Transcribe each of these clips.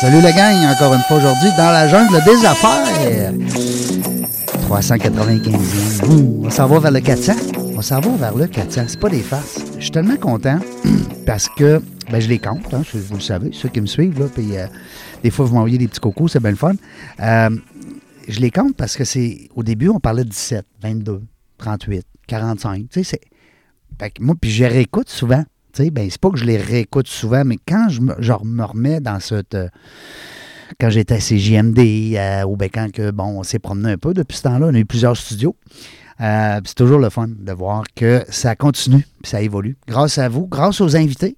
Salut la gang, encore une fois aujourd'hui dans la jungle des affaires. 395e. Ouh, On s'en va vers le 400. On s'en va vers le 400. C'est pas des farces. Je suis tellement content parce que ben, je les compte, hein, vous le savez, ceux qui me suivent. Là, euh, des fois, vous m'envoyez des petits cocos, c'est bien le fun. Euh, je les compte parce que c'est. Au début, on parlait de 17, 22, 38, 45. Tu sais, c'est. Moi, puis je réécoute souvent. Ben, c'est pas que je les réécoute souvent, mais quand je me, je me remets dans cette. euh, quand j'étais à CJMD, euh, ou ben quand que, bon, on s'est promené un peu depuis ce temps-là, on a eu plusieurs studios. Euh, c'est toujours le fun de voir que ça continue, puis ça évolue. Grâce à vous, grâce aux invités,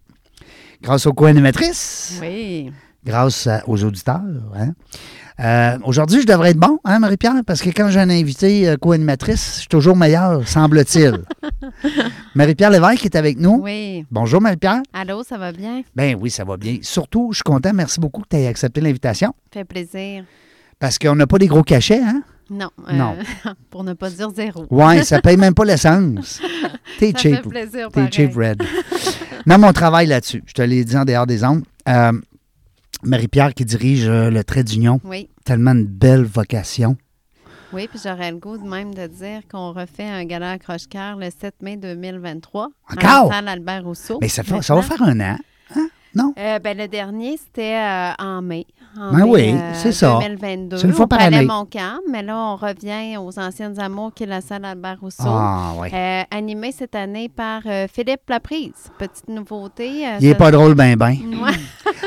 grâce aux co-animatrices, Oui. grâce à- aux auditeurs. hein. Euh, Aujourd'hui, je devrais être bon, hein, Marie-Pierre, parce que quand j'ai un invité euh, co-animatrice, je suis toujours meilleur, semble-t-il. Marie-Pierre Lévesque est avec nous. Oui. Bonjour, Marie-Pierre. Allô, ça va bien? Ben oui, ça va bien. Surtout, je suis content. Merci beaucoup que tu aies accepté l'invitation. Fait plaisir. Parce qu'on n'a pas des gros cachets, hein? Non. Non. pour ne pas dire zéro. Ouais, ça paye même pas l'essence. T'es Ça cheap. fait plaisir, T'es cheap, Red. non, mon travail là-dessus. Je te l'ai dit en dehors des ondes. Marie-Pierre qui dirige euh, le Trait d'Union. Oui. Tellement une belle vocation. Oui, puis j'aurais le goût de même de dire qu'on refait un gala à Croche-Cœur le 7 mai 2023. Encore? La salle Albert Rousseau. Mais ça, fait- ça va faire un an. Non? Euh, ben, le dernier, c'était euh, en mai. En Ben mai, oui, euh, c'est ça. 2022. C'est une fois par année. Montcalm, mais là, on revient aux Anciennes Amours, qui est la salle Albert Rousseau. Ah, oui. Animé cette année par Philippe Laprise. Petite nouveauté. Il est ça- pas drôle, ben, ben. Ouais.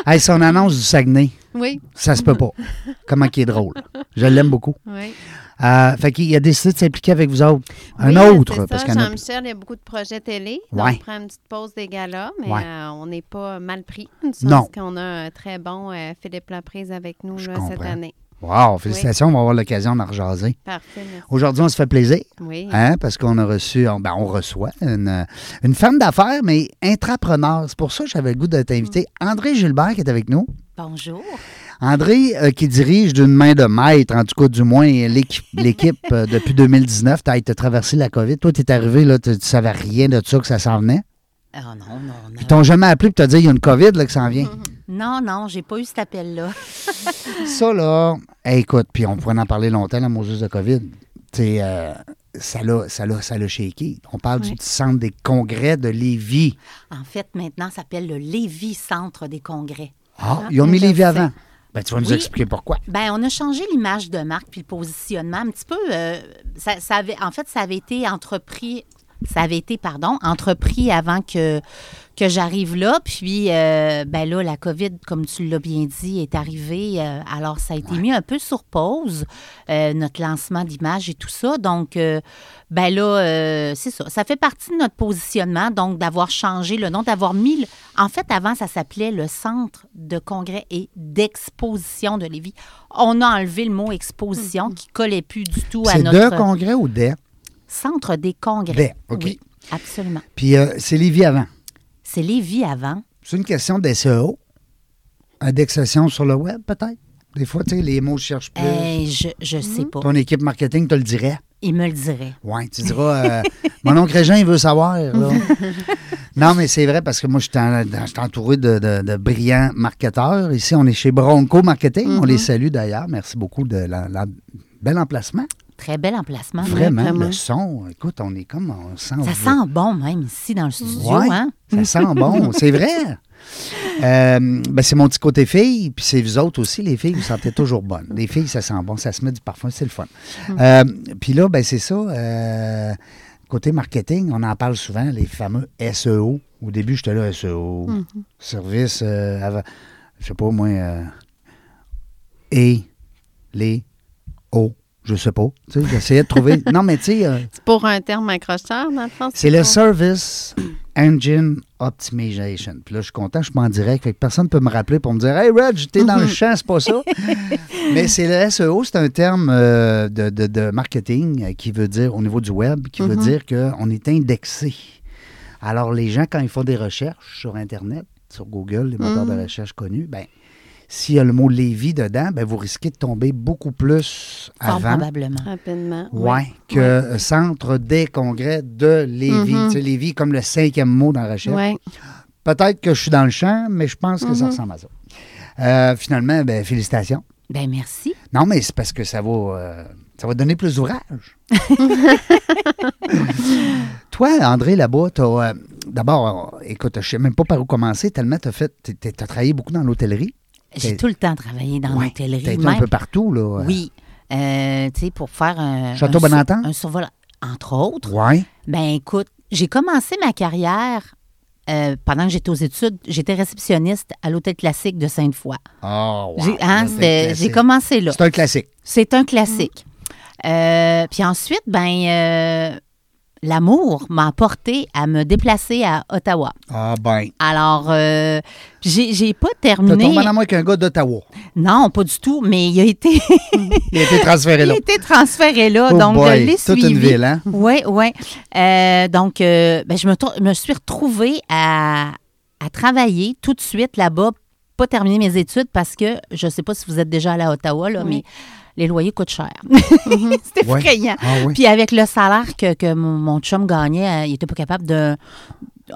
Hey, son annonce du Saguenay, Oui, ça se peut pas. Comment qu'il est drôle. Je l'aime beaucoup. oui. Euh, fait qu'il a décidé de s'impliquer avec vous autres. Un Oui, autre, parce ça. qu'il y en a- Jean-Michel, il y a beaucoup de projets télé. Ouais. Donc, on prend une petite pause des galas, mais Ouais. euh, on n'est pas mal pris. Non. qu'on a un très bon euh, Philippe Laprise avec nous là, cette année. Wow, félicitations, on va avoir l'occasion d'en rejaser. Parfait, merci. Aujourd'hui, on se fait plaisir. Oui. Hein, parce qu'on a reçu, on, ben, on reçoit une, une femme d'affaires, mais intrapreneur. C'est pour ça que j'avais le goût de t'inviter. André Gilbert qui est avec nous. Bonjour. André, euh, qui dirige d'une main de maître, en tout cas, du moins, l'équipe euh, depuis 2019. Tu as traversé la COVID. Toi, tu es arrivé, là, tu ne savais rien de ça, que ça s'en venait? Ah non, non, non. Ils t'ont jamais appelé pour te dire il y a une COVID là, qui s'en vient. Non, non, j'ai pas eu cet appel-là. Ça, là, hey, écoute, puis on pourrait en parler longtemps, la Moses de COVID. Euh, ça l'a ça l'a- ça l'a shaké. On parle Oui. du centre des congrès de Lévis. En fait, maintenant, ça s'appelle le Lévis Centre des Congrès. Ah, Ah, ils ont mis Lévis avant. Ben, tu vas nous Oui. expliquer pourquoi. Ben, on a changé l'image de marque puis le positionnement un petit peu. euh, ça, ça avait, en fait, ça avait été entrepris. Ça avait été, pardon, entrepris avant que, que j'arrive là. Puis, euh, ben là, la COVID, comme tu l'as bien dit, est arrivée. euh, alors, ça a été mis un peu sur pause, euh, notre lancement d'image et tout ça. Donc, euh, ben là, c'est ça. Ça fait partie de notre positionnement, donc d'avoir changé le nom, d'avoir mis. le- En fait, avant, ça s'appelait le Centre de congrès et d'exposition de Lévis. On a enlevé le mot exposition qui collait plus du tout à C'est notre de congrès ou des? Centre des congrès. Des, OK. Oui, absolument. Puis c'est Lévis avant. C'est Lévis avant. C'est une question d'SEO. Indexation sur le web, peut-être? Des fois, tu sais, les mots cherchent plus. Eh, je je sais pas. Ton équipe marketing te le dirait. Il me le dirait. Oui, tu diras, euh, mon oncle Régent, il veut savoir. là. non, mais c'est vrai parce que moi, je suis entouré de, de- de brillants marketeurs. Ici, on est chez Bronco Marketing. On les salue d'ailleurs. Merci beaucoup de la, la- bel emplacement. Très bel emplacement. Vraiment, vraiment. le son. Écoute, on est comme, on sent. Ça sent bon même ici dans le studio, Ouais, hein? Ça sent bon, c'est vrai. Euh, ben, c'est mon petit côté fille, puis c'est vous autres aussi, les filles, vous sentez toujours bonnes. Les filles, ça sent bon, ça se met du parfum, c'est le fun. Euh, puis là, ben, c'est ça. euh, côté marketing, on en parle souvent, les fameux SEO. Au début, j'étais là, SEO, service, euh, avant- je sais pas, moi, et, les, O, je sais pas. Tu sais, J'essayais de trouver. non, mais tu sais. euh, C'est pour un terme accrocheur, dans le fond? c'est le pour- service Engine Optimization. Puis là, je suis content, je suis en direct. Fait que personne ne peut me rappeler pour me dire Hey, Reg, t'es dans le champ, c'est pas ça. Mais c'est le SEO, c'est un terme euh, de, de- de marketing euh, qui veut dire, au niveau du web, qui veut dire qu'on est indexé. Alors, les gens, quand ils font des recherches sur Internet, sur Google, les moteurs de recherche connus, ben s'il y a le mot Lévis dedans, ben vous risquez de tomber beaucoup plus Fort avant. probablement. Rapidement. Ouais, que euh, Centre des congrès de Lévis. Mhm. Tu sais, Lévis comme le cinquième mot dans la recherche. Oui. Peut-être que je suis dans le champ, mais je pense que ça ressemble à ça. Euh, finalement, ben, félicitations. Ben merci. Non, mais c'est parce que ça va, euh, ça va donner plus d'ouvrage. Toi, André, là-bas, t'as, euh, d'abord, euh, écoute, je sais même pas par où commencer, tellement tu as travaillé beaucoup dans l'hôtellerie. J'ai tout le temps travaillé dans Ouais, l'hôtellerie. T'as été même. un peu partout, là. Oui. Euh, tu sais, pour faire un. Château Bonentente? Un survol, entre autres. Oui. Ben écoute, j'ai commencé ma carrière euh, pendant que j'étais aux études. J'étais réceptionniste à l'hôtel classique de Sainte-Foy. Oh, wow. J'ai- hein, j'ai commencé là. C'est un classique. C'est un classique. Euh, puis ensuite, ben l'amour m'a porté à me déplacer à Ottawa. Ah, ben. Alors, euh, j'ai pas T'as terminé. tombé en amour avec un gars d'Ottawa. Non, pas du tout, mais il a été, Il a été transféré il là. a été transféré là. Oh donc, boy, je l'ai toute une ville, hein? Oui, oui. Euh, donc, euh, ben, je me, suis retrouvée à, à travailler tout de suite là-bas, pas terminer mes études parce que je ne sais pas si vous êtes déjà allé à Ottawa, là, Oui. mais les loyers coûtent cher. Mhm. C'est Ouais. effrayant. Ah oui. Puis avec le salaire que, que mon, mon chum gagnait, euh, il n'était pas capable de.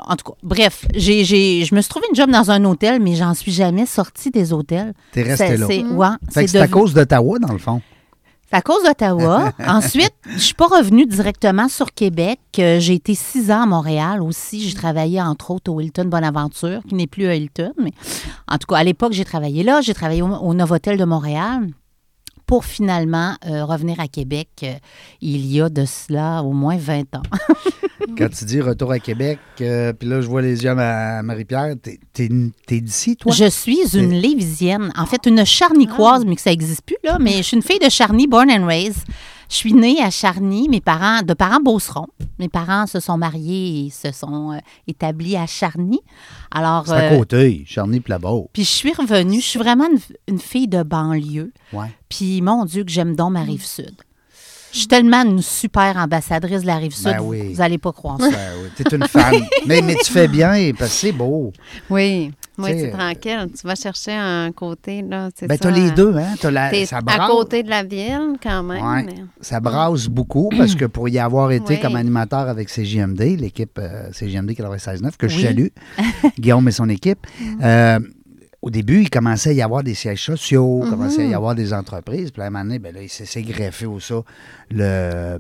En tout cas, bref, j'ai, j'ai- je me suis trouvé une job dans un hôtel, mais j'en suis jamais sortie des hôtels. T'es resté C'est- là. c'est- ouais, Fait que c'est à cause d'Ottawa, dans le fond. c'est à cause d'Ottawa. Ensuite, je suis pas revenue directement sur Québec. Euh, J'ai été six ans à Montréal aussi. J'ai travaillé entre autres au Hilton Bonaventure, qui n'est plus à Hilton. Mais en tout cas, à l'époque, j'ai travaillé là. J'ai travaillé au, au Novotel de Montréal pour finalement euh, revenir à Québec euh, il y a de cela au moins 20 ans. Quand tu dis retour à Québec, euh, puis là, je vois les yeux à ma- Marie-Pierre, t'es, t'es- t'es d'ici, toi? Je suis une Lévisienne, en fait une Charnicoise, mais que ça n'existe plus, là. Mais je suis une fille de Charny, born and raised. Je suis née à Charny, mes parents, de parents beaucerons. Mes parents se sont mariés et se sont euh, établis à Charny. Alors, C'est à euh, côté, Charny Plabo. puis je suis revenue. Je suis vraiment une, une fille de banlieue. Ouais. Puis mon Dieu, que j'aime donc ma rive sud. Je suis tellement une super ambassadrice de la rive sud, Ben vous- oui. vous n'allez pas croire ça. Ben oui, t'es une fan. mais, mais tu fais bien, parce que c'est beau. Oui. Oui, c'est tranquille. Tu vas chercher un côté, là. c'est Ben, t'as les euh, deux, hein? T'as la, ça à côté de la ville, quand même. Ouais. mais- Ça brasse beaucoup parce que pour y avoir été Oui. comme animateur avec CJMD, l'équipe euh, CJMD 96.9, que je salue, Guillaume et son équipe, euh, au début, il commençait à y avoir des sièges sociaux, il commençait à y avoir des entreprises. Puis à un moment donné, ben là, il s'est greffé au ça, le, euh,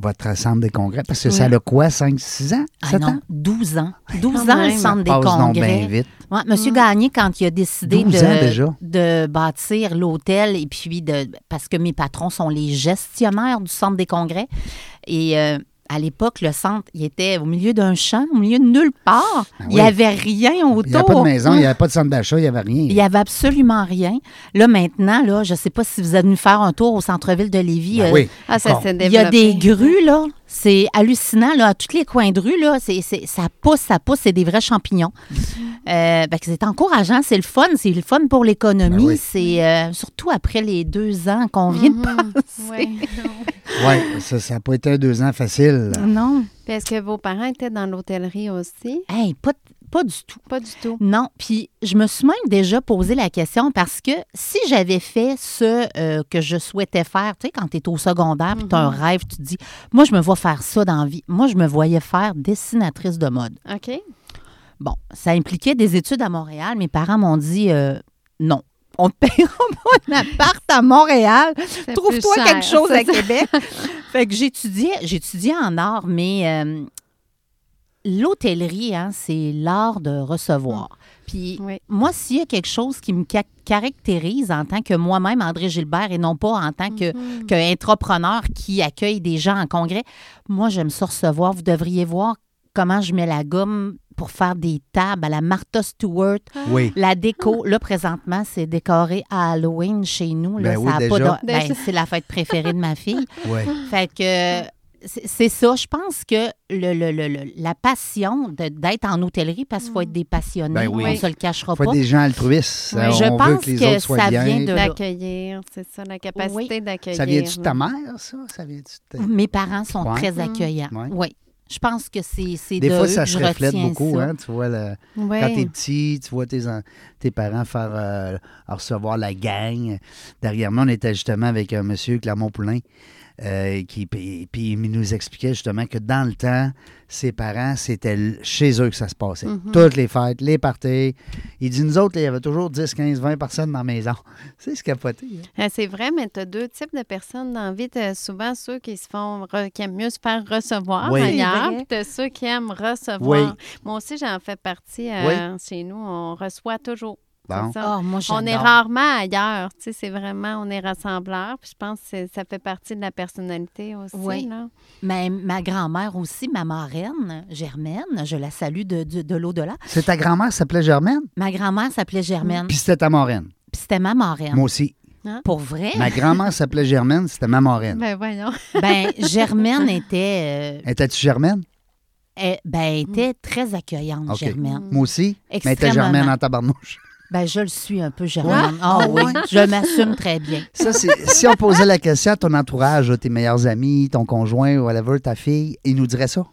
votre centre des congrès. Parce que ça a quoi, 5-6 ans? Ah 7 non, ans? 12 ans. 12 Quand ans, le centre des Passe donc congrès. vite. Ouais, Monsieur Gagné, quand il a décidé 12 ans déjà. de, de bâtir l'hôtel et puis de parce que mes patrons sont les gestionnaires du centre des congrès et euh, à l'époque le centre il était au milieu d'un champ, au milieu de nulle part. Ah Il n'y avait rien autour. Il n'y avait pas de maison, il n'y avait pas de centre d'achat, il n'y avait rien. Il n'y avait absolument rien. Là, maintenant, là, je ne sais pas si vous êtes venu faire un tour au centre-ville de Lévis. Ben euh, oui. Ah, ça il y a des grues, là. C'est hallucinant, là. À tous les coins de rue, là, c'est, c'est- ça pousse, ça pousse. C'est des vrais champignons. Euh, ben, c'est encourageant. C'est le fun. C'est le fun pour l'économie. Ben oui. C'est euh, surtout après les deux ans qu'on vient de Mhm. passer. Oui. Oui, ça n'a pas été deux ans facile. Non. Puis est-ce que vos parents étaient dans l'hôtellerie aussi? Hey, pas, pas du tout. Pas du tout. Non, puis je me suis même déjà posé la question parce que si j'avais fait ce euh, que je souhaitais faire, tu sais, quand tu es au secondaire puis tu as un rêve, tu te dis, moi, je me vois faire ça dans la vie. Moi, je me voyais faire dessinatrice de mode. OK. Bon, ça impliquait des études à Montréal. Mes parents m'ont dit, euh, non. On te paiera pas un appart à Montréal. Trouve-toi quelque chose à. Québec. fait que j'étudiais, j'étudiais en art, mais euh, l'hôtellerie, hein, c'est l'art de recevoir. Puis Oui. moi, s'il y a quelque chose qui me ca- caractérise en tant que moi-même, André Gilbert, et non pas en tant que Mhm. qu'intrapreneur qui accueille des gens en congrès, moi, j'aime ça recevoir. Vous devriez voir comment je mets la gomme pour faire des tables à la Martha Stewart. Oui. La déco, là, présentement, c'est décoré à Halloween chez nous. Ben oui, de- ben, c'est la fête préférée de ma fille. Oui. Fait que euh, c'est ça. Je pense que le, le- le- le- la passion d'être en hôtellerie, parce qu'il faut être des passionnés, Ben oui. on ne se le cachera Il faut pas. être des gens altruistes. Oui. Euh, Je on veut pense que les que autres soient ça bien. vient de- D'accueillir, c'est ça, la capacité d'accueillir. Ça vient-tu de ta mère, ça? Ça vient-tu de ta- Mes parents sont Ouais. très Mm. accueillants. Ouais. Oui. Je pense que c'est c'est Des de fois, eux ça se reflète beaucoup. Hein? Tu vois, le- Ouais. quand t'es petit, tu vois tes, en- tes parents faire euh, recevoir la gang. Derrière moi, on était justement avec un monsieur, Clermont-Poulain, euh, qui puis, puis il nous expliquait justement que dans le temps, ses parents, c'était chez eux que ça se passait. Mhm. Toutes les fêtes, les parties. Il dit, nous autres, il y avait toujours 10, 15, 20 personnes dans la maison. C'est ce capoté. hein? Euh, C'est vrai, mais tu as deux types de personnes dans la vie. T'as souvent ceux qui se font re- qui aiment mieux se faire recevoir Oui. ailleurs, puis t'as ceux qui aiment recevoir. Oui. Moi aussi, j'en fais partie euh, chez nous. On reçoit toujours. Bon. Oh, moi, On est rarement ailleurs. Tu sais, c'est vraiment, on est rassembleurs. Puis je pense que ça fait partie de la personnalité aussi. Oui. Là. Mais ma grand-mère aussi, ma marraine, Germaine, je la salue de, de, de l'au-delà. C'est ta grand-mère qui s'appelait Germaine? Ma grand-mère s'appelait Germaine. Puis c'était ta moraine. Puis c'était ma marraine. Moi aussi. Pour vrai? Ma grand-mère s'appelait Germaine, c'était ma moraine. Ben voyons. Ben, Germaine était, euh, Étais-tu Germaine? elle- ben, elle était très accueillante. Germaine. Moi aussi. Mais elle était. Germaine en tabarnouche. Ben, je le suis un peu, Germaine. Ah Ah oui, je m'assume très bien. Ça, c'est si on posait la question à ton entourage, tes meilleurs amis, ton conjoint, whatever, ta fille, ils nous diraient ça.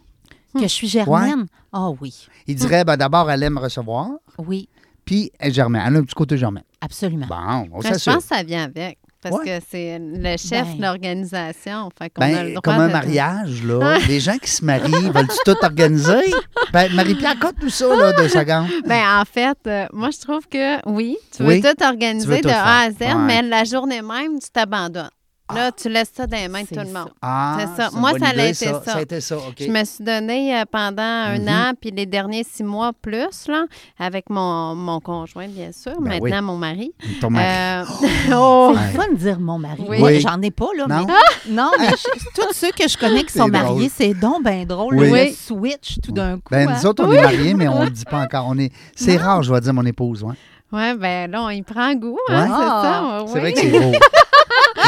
Que je suis Germaine? Ah oui, Ils diraient, ben, d'abord, elle aime recevoir, oui, puis elle est Germaine. Elle a un petit côté Germaine. absolument. Bon, on Mais je pense que ça vient avec. Parce Ouais. que c'est le chef Ben. de l'organisation. Fait qu'on a le Ben, droit comme un de- mariage, là, les gens qui se marient, veulent-tu tout organiser? Ben, Marie-Pierre, conte-nous ça, là, deux secondes. Ben, en fait, euh, moi, je trouve que oui, tu veux Oui, tout organiser veux tout de A à Z. Ouais. mais la journée même, tu t'abandonnes. Là, tu laisses ça dans les mains de C'est tout le monde. Ah, C'est ça. Moi, ça a idée, ça. Ça a été ça. Je me suis donné euh, pendant un Mhm. an, puis les derniers six mois plus, là, avec mon, mon conjoint, bien sûr, Ben maintenant oui. mon mari. Ton mari. Euh, oh! C'est fun de dire mon mari. Oui. J'en ai pas, là. Non? Mais, non, mais je- tous ceux que je connais qui C'est sont mariés, c'est donc bien drôle. Oui. Le switch tout d'un coup. Ben, hein. nous autres, on est mariés, mais on ne le dit pas encore. On est... C'est rare, je vais dire mon épouse. Ouais. Oui, ben là, on y prend goût, hein, c'est ça. C'est oui. vrai que c'est beau.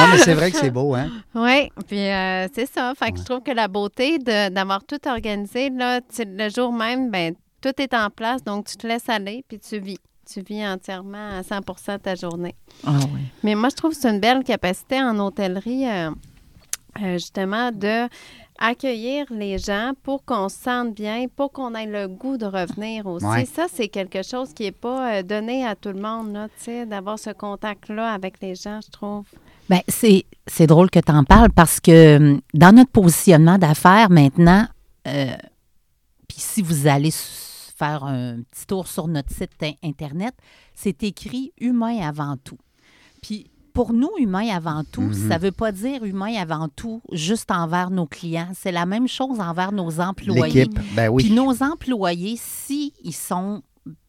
Non, mais c'est vrai que c'est beau, hein? Oui, puis euh, c'est ça. Fait que je trouve que la beauté de- d'avoir tout organisé, là, tu le jour même, ben tout est en place, donc tu te laisses aller, puis tu vis. Tu vis entièrement à 100% ta journée. Ah oui. Mais moi, je trouve que c'est une belle capacité en hôtellerie, euh, euh, justement, de accueillir les gens pour qu'on se sente bien, pour qu'on ait le goût de revenir aussi. Ouais. Ça, c'est quelque chose qui n'est pas donné à tout le monde, là, tu sais, d'avoir ce contact-là avec les gens, je trouve. Ben, c'est, c'est drôle que tu en parles parce que hum, dans notre positionnement d'affaires maintenant, euh, puis si vous allez faire un petit tour sur notre site in- Internet, c'est écrit humain avant tout. Puis pour nous, humain avant tout, Mhm. ça ne veut pas dire humain avant tout juste envers nos clients. C'est la même chose envers nos employés. L'équipe, ben oui. Puis nos employés, s'ils sont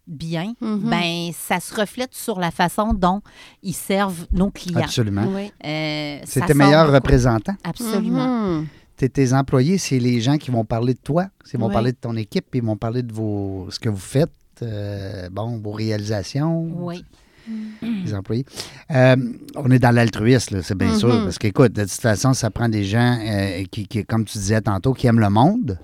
bien, Mhm. ben ça se reflète sur la façon dont ils servent nos clients. Absolument. Oui. Euh, C'est tes meilleurs représentants. Absolument. Mhm. T'es- tes employés, c'est les gens qui vont parler de toi, ils vont Oui. parler de ton équipe, puis ils vont parler de vos, ce que vous faites, euh, bon, vos réalisations, Oui. les employés. Euh, on est dans l'altruisme, c'est bien Mhm. sûr, parce qu'écoute, de toute façon, ça prend des gens euh, qui, qui, comme tu disais tantôt, qui aiment le monde.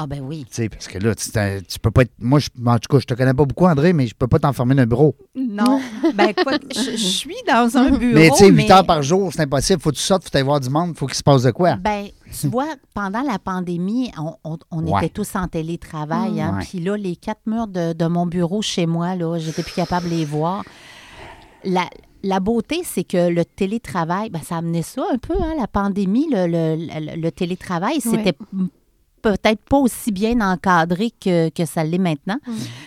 Ah ben oui. Tu sais, parce que là, tu, peux pas être. Moi, je, en tout cas, je te connais pas beaucoup, André, mais je peux pas t'enfermer dans un bureau. Non. ben écoute, je, je suis dans un bureau. mais tu sais, 8 mais- heures par jour, c'est impossible. Faut que tu sortes, faut aller voir du monde, faut qu'il se passe de quoi? Ben, tu vois, pendant la pandémie, on, on- on Ouais. était tous en télétravail. hein, Ouais. Puis là, les quatre murs de, de mon bureau chez moi, là, j'étais plus capable de les voir. La, la beauté, c'est que le télétravail, ben, ça amenait ça un peu, hein, la pandémie, le, le- le- le télétravail, c'était peut-être pas aussi bien encadré que, que ça l'est maintenant.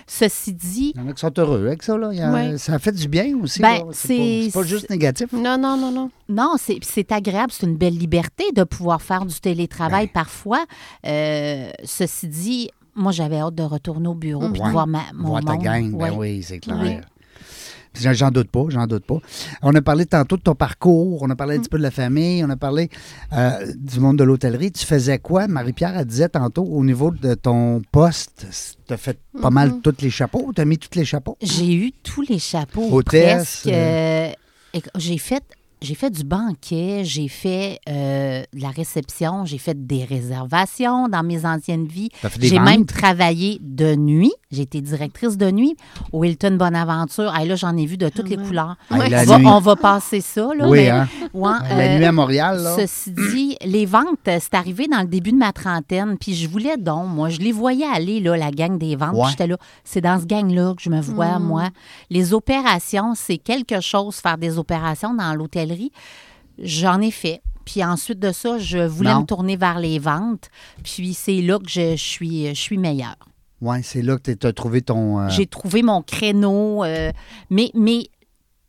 Ceci dit, Il y en a qui sont heureux avec ça. Là. Il y a- Ouais. Ça fait du bien aussi. Ben, c'est pas, juste négatif. Non, non, non, non. Non, c'est c'est agréable, c'est une belle liberté de pouvoir faire du télétravail Ben. parfois. Euh, ceci dit, moi, j'avais hâte de retourner au bureau puis Ouais. de voir ma, mon Voir ta monde. gang, ben oui, c'est clair. Oui. J'en doute pas, j'en doute pas. On a parlé tantôt de ton parcours, on a parlé un petit peu de la famille, on a parlé euh, du monde de l'hôtellerie. Tu faisais quoi? Marie-Pierre, elle disait tantôt, au niveau de ton poste, tu as fait pas mal tous les chapeaux, tu as mis tous les chapeaux? J'ai eu tous les chapeaux. Hôtesse, presque. Euh, J'ai fait j'ai fait du banquet, j'ai fait euh, de la réception, j'ai fait des réservations dans mes anciennes vies. T'as fait des J'ai même travaillé de nuit. J'ai été directrice de nuit au Hilton Bonaventure. Ah, là, j'en ai vu de toutes les couleurs. Ah, Ouais. la on, va, nuit. on va passer ça. Là, Oui, mais- hein? Ouais, La euh, nuit à Montréal, là. Ceci dit, les ventes, euh, c'est arrivé dans le début de ma trentaine, puis je voulais donc, moi, je les voyais aller, là, la gang des ventes, j'étais là, c'est dans ce gang-là que je me vois, moi. Les opérations, c'est quelque chose, faire des opérations dans l'hôtellerie. J'en ai fait. Puis ensuite de ça, je voulais Non. me tourner vers les ventes, puis c'est là que je, je suis, je suis meilleure. Oui, c'est là que tu as trouvé ton. euh, J'ai trouvé mon créneau, euh, mais, mais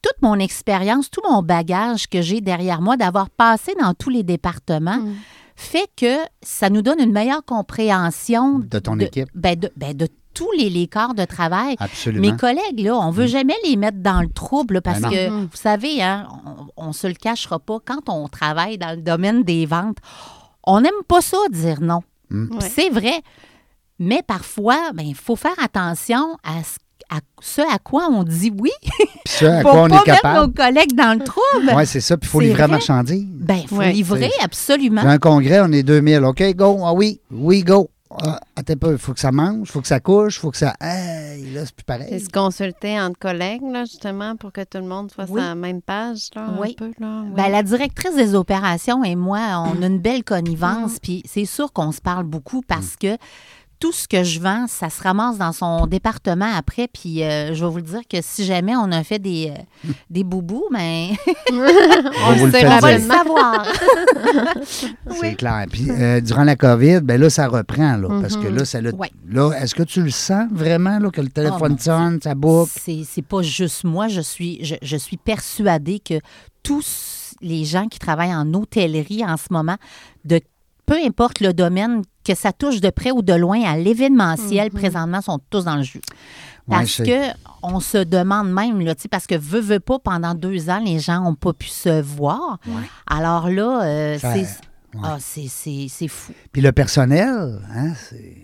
toute mon expérience, tout mon bagage que j'ai derrière moi, d'avoir passé dans tous les départements, Mm. fait que ça nous donne une meilleure compréhension De ton équipe. ben, de, ben, de tous les, les corps de travail. Absolument. Mes collègues, là, on veut jamais les mettre dans le trouble là, parce Ben que, vous savez, hein, on, on se le cachera pas, quand on travaille dans le domaine des ventes, on n'aime pas ça dire non. Mm. Ouais. C'est vrai. Mais parfois, ben, il faut faire attention à ce, à ce à quoi on dit oui Puis ça, à pour quoi on pas est mettre capable. nos collègues dans le trouble. Oui, c'est ça. Puis il faut livrer la vrai. marchandise. Ben, il faut Ouais. livrer, absolument. Un congrès, on est 2000. OK, go. Ah oui, oui, go. Ah, attends peu. Il faut que ça mange, il faut que ça couche, il faut que ça. Hey, là, c'est plus C'est pareil. se consulter entre collègues, là, justement, pour que tout le monde soit Oui. sur la même page, là, Oui. un peu, là. Ben, la directrice des opérations et moi, on a une belle connivence, puis c'est sûr qu'on se parle beaucoup parce que tout ce que je vends, ça se ramasse dans son département après. Puis euh, je vais vous le dire que si jamais on a fait des, euh, des boubous, ben, On vous le on va le savoir. C'est clair. Puis euh, durant la COVID, ben là, ça reprend, là. Parce que Mhm. là, ça le- Ouais. là, est-ce que tu le sens vraiment, là, que le téléphone mon sonne, ça boucle? C'est c'est pas juste moi. Je suis, je, je suis persuadée que tous les gens qui travaillent en hôtellerie en ce moment, de peu importe le domaine, que ça touche de près ou de loin à l'événementiel, présentement, sont tous dans le jus. Parce que on se demande même, là, tu sais, parce que veut, veut pas, pendant deux ans, les gens n'ont pas pu se voir. Alors là, euh, Ça- c'est ouais. ah, c'est- c'est- c'est fou. Puis le personnel, hein, c'est.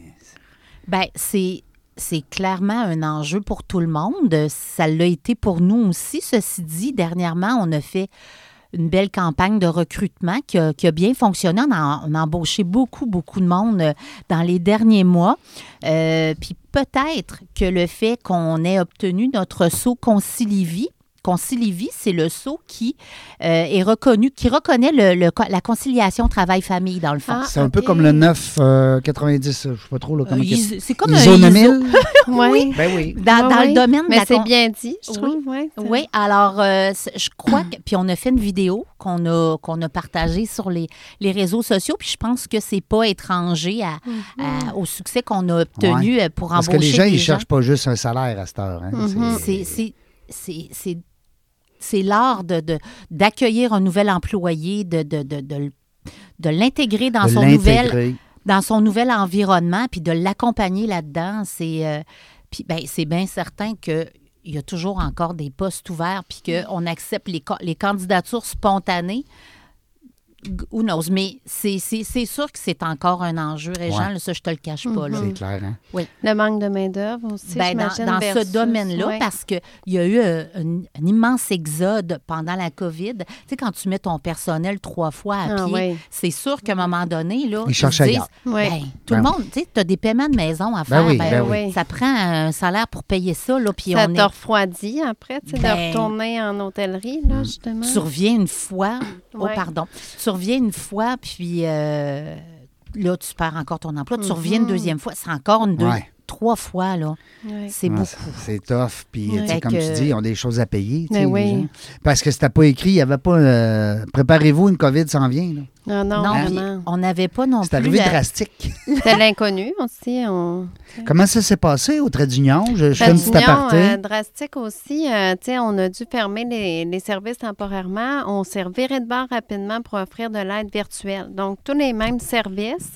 Ben, c'est c'est clairement un enjeu pour tout le monde. Ça l'a été pour nous aussi. Ceci dit, dernièrement, on a fait une belle campagne de recrutement qui a, bien fonctionné. On a, on a embauché beaucoup, beaucoup de monde euh, dans les derniers mois. Euh, puis peut-être que le fait qu'on ait obtenu notre saut Concilivie, Concilivie, c'est le saut qui euh, est reconnu, qui reconnaît le- le- la conciliation travail-famille, dans le fond. Ah, C'est un peu comme le 990, je ne sais pas trop, là, comment Euh, c'est comme un ISO ISO. 9000? Oui. Ben oui. Dans, Ouais, dans ouais. le domaine de Mais c'est con- bien dit, je Oui. trouve. C'est- Oui, alors euh, je crois que puis on a fait une vidéo qu'on a qu'on a partagée sur les, les réseaux sociaux puis je pense que c'est pas étranger à- à- au succès qu'on a obtenu euh, pour Parce embaucher que les gens, ils cherchent pas juste un salaire à cette heure. hein. Mhm. C'est c'est c'est l'art de de- d'accueillir un nouvel employé, de de, de, de l- de l'intégrer dans de son nouvel l'intégrer. dans son nouvel environnement, puis de l'accompagner là-dedans, c'est euh, puis ben, c'est bien certain que il y a toujours encore des postes ouverts, puis qu'on accepte les, les candidatures spontanées. G- Who knows? Mais c'est c'est- c'est sûr que c'est encore un enjeu, Régent. Ouais. ça, je te le cache pas. là. C'est clair, hein? Le manque de main-d'œuvre aussi. Ben, dans j'imagine, dans versus- ce domaine-là, ouais. parce qu'il y a eu euh, un, un immense exode pendant la COVID. Tu sais, quand tu mets ton personnel trois fois à Ah, pied, ouais. c'est sûr qu'à un moment donné, là, Ils cherchent se disent, ben, tout Ben le monde, tu sais, tu as des paiements de maison à faire. oui, ben, ben oui. Ça prend un salaire pour payer ça, là, puis Ça on te est... refroidit après, tu sais, Ben, de retourner en hôtellerie, là, justement? Tu reviens une fois, oh Ouais. pardon, tu reviens une fois, puis euh, là, tu perds encore ton emploi. Tu Mhm. reviens une deuxième fois, c'est encore une deux, Ouais. trois fois, là. C'est Ouais, beaucoup. c'est- tough. Puis, comme tu dis, ils ont des choses à payer. Ben oui. Parce que c'était pas écrit, il n'y avait pas. euh, Préparez-vous, une COVID s'en vient. là. Non, non, Non, puis vraiment. on n'avait pas non C'est plus... arrivé la- drastique. C'était l'inconnu aussi. On... Comment ça s'est passé au trait d'union? Je, je fais une petite aparté. euh, drastique aussi. euh, tu sais, on a dû fermer les, les services temporairement. On s'est reviré de bord rapidement pour offrir de l'aide virtuelle. Donc, tous les mêmes services,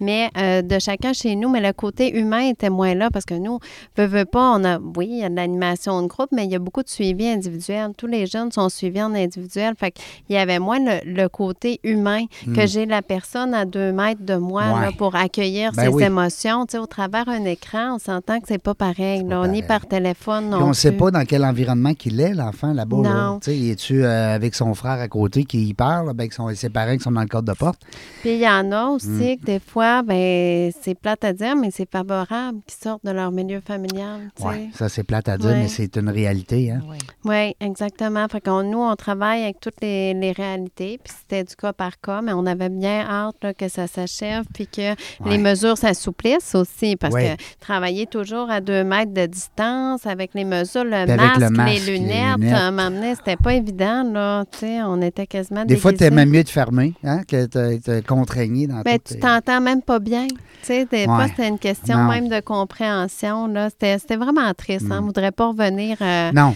mais euh, de chacun chez nous. Mais le côté humain était moins là parce que nous, veut, veut pas, on a, oui, il y a de l'animation de groupe, mais il y a beaucoup de suivi individuel. Tous les jeunes sont suivis en individuel. Fait qu'il y avait moins le, le côté humain besoin, que j'ai la personne à deux mètres de moi Ouais. là, pour accueillir Ben ses oui. émotions. Tu sais, au travers un écran, on s'entend que c'est pas pareil. pas là. On pareil. est par téléphone. Puis non on ne sait pas dans quel environnement qu'il est, l'enfant, là-bas. là. Non. Tu sais, es-tu euh, avec son frère à côté qui y parle, avec son, ses parents qui sont dans le cadre de porte? Puis il y en a aussi Mm. que des fois, ben c'est plate à dire, mais c'est favorable qu'ils sortent de leur milieu familial. tu sais. Oui, ça, c'est plate à dire, Ouais. mais c'est une réalité. Hein? Oui. Oui, exactement. Fait qu'on, nous, on travaille avec toutes les, les réalités, puis c'était du cas par cas, mais on avait bien hâte là, que ça s'achève, puis que les mesures s'assouplissent aussi, parce Ouais. que travailler toujours à deux mètres de distance, avec les mesures, le, masque, le masque, les lunettes, lunettes. à un moment donné, c'était pas évident, là, on était quasiment Des fois, tu déguisés. aimais mieux te fermer hein, que de te contraigner dans Ben, tout, tu t'entends même pas bien. Fois, c'était une question Non. même de compréhension. C'était, vraiment triste. hein. On Mm. voudrait pas revenir euh, Non.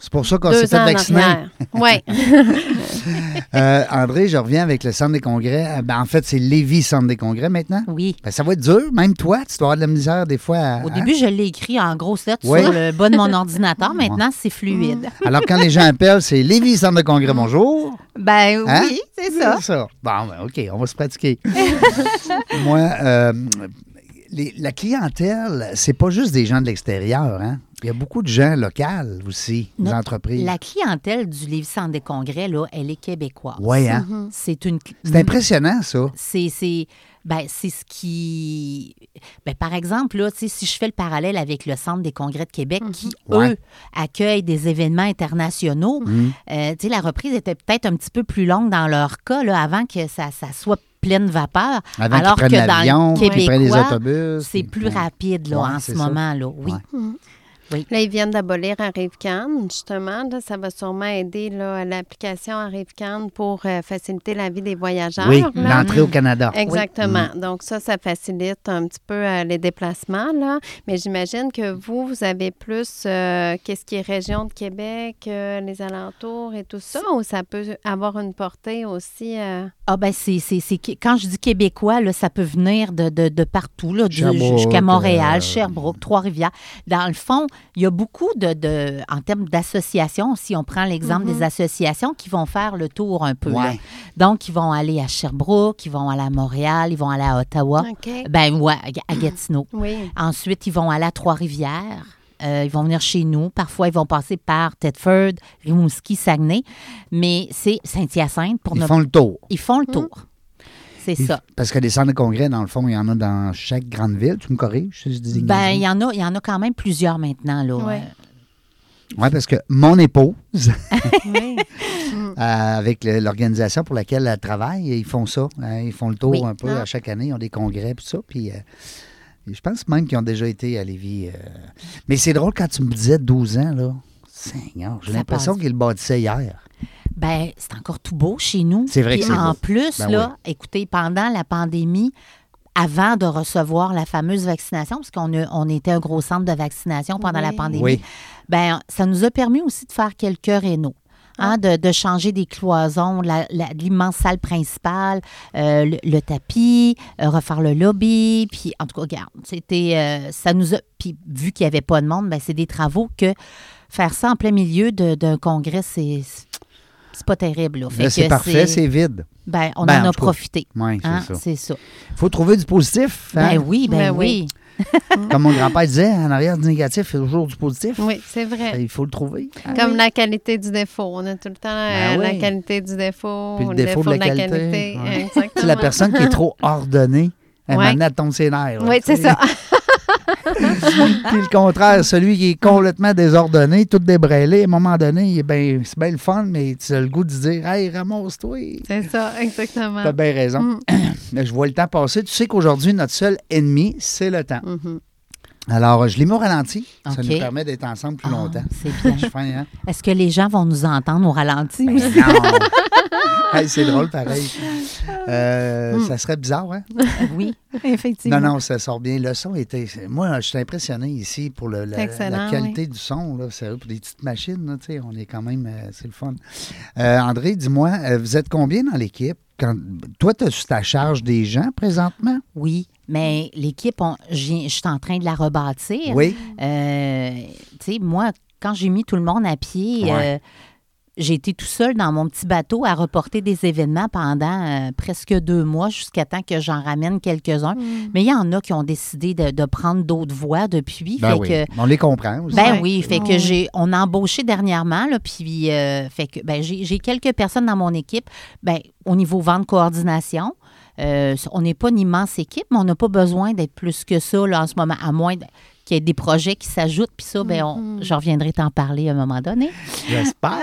C'est pour ça qu'on s'est fait vacciner. Oui. Euh, André, je reviens avec le centre des congrès. Euh, Ben, en fait, c'est Lévis Centre des congrès maintenant? Oui. Ben, ça va être dur. Même toi, tu dois avoir de la misère des fois. à- Au hein? début, je l'ai écrit en grosses lettres Oui. sur le bas de mon ordinateur. Maintenant, c'est fluide. Alors, quand les gens appellent, c'est Lévis Centre de congrès, bonjour. Ben Hein? oui, c'est ça. C'est ça. Bon, ben, OK, on va se pratiquer. Moi, euh, les- la clientèle, c'est pas juste des gens de l'extérieur. Hein? Il y a beaucoup de gens locaux aussi, des entreprises. La clientèle du Lévis Centre des Congrès, là, elle est québécoise. Oui, hein? C'est une. C'est impressionnant, ça. C'est, c'est, ben, c'est ce qui. Ben, par exemple, là, si je fais le parallèle avec le Centre des congrès de Québec, qui, Ouais. eux, accueillent des événements internationaux, Mhm. euh, la reprise était peut-être un petit peu plus longue dans leur cas, là, avant que ça, ça soit pleine vapeur. Avant alors que dans le les québécois, autobus. c'est plus ouais. rapide, là, Ouais, en ce ça. moment, là, oui. Ouais. Là, ils viennent d'abolir Arrivecan, justement. Là, ça va sûrement aider là, l'application Arrivecan pour euh, faciliter la vie des voyageurs. Oui, l'entrée au Canada. Exactement. Mm. Donc ça, ça facilite un petit peu euh, les déplacements, là. Mais j'imagine que vous, vous avez plus euh, qu'est-ce qui est région de Québec, euh, les alentours et tout ça, ou ça peut avoir une portée aussi. euh, Ah ben c'est, c'est, c'est- quand je dis québécois, là, ça peut venir de, de, de partout, là, du- Sherbrooke, jusqu'à Montréal, euh, Sherbrooke, Trois-Rivières. Dans le fond, il y a beaucoup de, de en termes d'associations, si on prend l'exemple des associations qui vont faire le tour un peu. là. Donc, ils vont aller à Sherbrooke, ils vont aller à Montréal, ils vont aller à Ottawa. OK. Ben ouais, à à Gatineau. Oui. Ensuite, ils vont aller à Trois-Rivières. Euh, ils vont venir chez nous. Parfois, ils vont passer par Thetford, Rimouski, Saguenay. Mais c'est Saint-Hyacinthe pour Ils ne font le tour. ils font le tour. C'est ça. Parce que des centres de congrès, dans le fond, il y en a dans chaque grande ville. Tu me corriges si je dis Ben, il y en a, il y en a quand même plusieurs maintenant, là. Ouais. Euh, Oui, parce que mon épouse, Oui. euh, avec l'organisation pour laquelle elle travaille, ils font ça. hein, ils font le tour Oui. un peu Ah. à chaque année. Ils ont des congrès et tout ça. Puis, euh, je pense même qu'ils ont déjà été à Lévis. euh. Mais c'est drôle quand tu me disais 12 ans, là. Seigneur, j'ai l'impression qu'ils le bâtissaient hier. Ben, c'est encore tout beau chez nous. C'est vrai que Puis c'est en beau. plus, Ben là, écoutez, pendant la pandémie, avant de recevoir la fameuse vaccination, parce qu'on a- on était un gros centre de vaccination pendant la pandémie, Oui. ben, ça nous a permis aussi de faire quelques rénaux. hein, de, de changer des cloisons, la- la- l'immense salle principale, euh, le, le tapis, euh, refaire le lobby. Puis, en tout cas, regarde, c'était, euh, ça nous a. Puis, vu qu'il n'y avait pas de monde, ben, c'est des travaux que faire ça en plein milieu de- d'un congrès, c'est. C'est pas terrible. Là. Fait Là, c'est parfait, c'est vide. Ben, on Ben, en en a profité. Oui, c'est Hein, ça. c'est ça. Il faut trouver du positif. hein? Ben oui, ben, Ben oui. oui. Comme mon grand-père disait, en arrière du négatif, il y a toujours du positif. Oui, c'est vrai. Il faut le trouver. Comme la qualité du défaut. On a tout le temps euh, Ben la oui. qualité du défaut, Puis le défaut de la qualité. Ouais. Exactement. C'est la personne qui est trop ordonnée. Elle Ouais. m'a tombe ses nerfs. Oui, c'est ça. Puis le contraire, celui qui est complètement désordonné, tout débrêlé, à un moment donné, il est ben, c'est bien le fun, mais tu as le goût de dire Hey, ramasse-toi. C'est ça, exactement. T'as bien raison. Mm. Mais je vois le temps passer. Tu sais qu'aujourd'hui, notre seul ennemi, c'est le temps. Mhm. Alors, je l'ai mis au ralenti. Ça nous permet d'être ensemble plus Ah, longtemps. c'est bien. Hein? Est-ce que les gens vont nous entendre au ralenti Ben aussi? non! Hey, c'est drôle, pareil. Euh, Mm. Ça serait bizarre, hein? Oui, effectivement. Non, non, ça sort bien. Le son était. Moi, je suis impressionné ici pour le- la, qualité du son. Là, sérieux, pour des petites machines, là, tu sais, on est quand même. euh, c'est le fun. Euh, André, dis-moi, vous êtes combien dans l'équipe? Quand, toi, tu as ta charge des gens présentement? Oui, mais l'équipe, on- je suis en train de la rebâtir. Oui. Tu sais, moi, quand j'ai mis tout le monde à pied, Ouais. euh, j'ai été tout seul dans mon petit bateau à reporter des événements pendant euh, presque deux mois jusqu'à temps que j'en ramène quelques-uns. Mm. Mais il y en a qui ont décidé de, de prendre d'autres voies depuis. Ben fait oui, que, on les comprend aussi. ben Ouais. oui, fait que j'ai on a embauché dernièrement là, puis euh, fait que ben j'ai j'ai quelques personnes dans mon équipe. Ben au niveau vente coordination, euh, on n'est pas une immense équipe, mais on n'a pas besoin d'être plus que ça là, en ce moment, à moins de- qu'il y ait des projets qui s'ajoutent. Puis ça, ben on- Mhm. je reviendrai t'en parler à un moment donné. J'espère.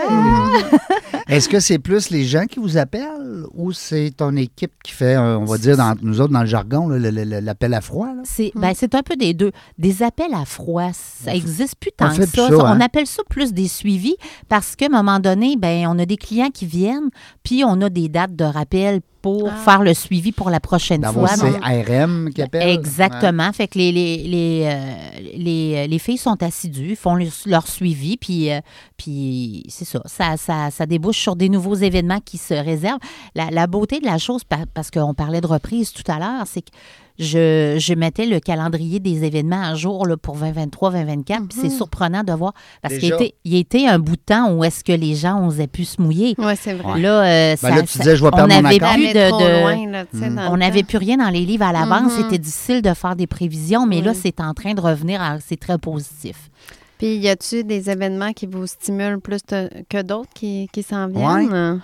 Est-ce que c'est plus les gens qui vous appellent ou c'est ton équipe qui fait, euh, on va dire, dans, nous autres, dans le jargon, l'appel à froid? C'est ben, c'est un peu des deux. Des appels à froid, ça n'existe plus on tant fait que plus ça. ça, On hein? appelle ça plus des suivis parce qu'à un moment donné, ben, on a des clients qui viennent, puis on a des dates de rappel pour Ah. faire le suivi pour la prochaine Dans fois. vos Donc, CRM qui appellent? Exactement. Fait que les, les, les, euh, les, les filles sont assidues, font leur, leur suivi, puis, euh, puis c'est ça. Ça, ça. ça débouche sur des nouveaux événements qui se réservent. La, la beauté de la chose, pa- parce qu'on parlait de reprise tout à l'heure, c'est que je, je mettais le calendrier des événements à jour là, pour 2023-2024, puis c'est surprenant de voir, parce qu'il était, il était un bout de temps où est-ce que les gens osaient plus se mouiller. Oui, c'est vrai. Là, euh, Ben ça- là, tu disais, je vais on perdre mon accord. plus de, de- loin, là, dans on n'avait plus rien dans les livres à l'avance. Mhm. C'était difficile de faire des prévisions, mais là, c'est en train de revenir. à- C'est très positif. Puis, y a-tu des événements qui vous stimulent plus que d'autres qui, qui s'en viennent?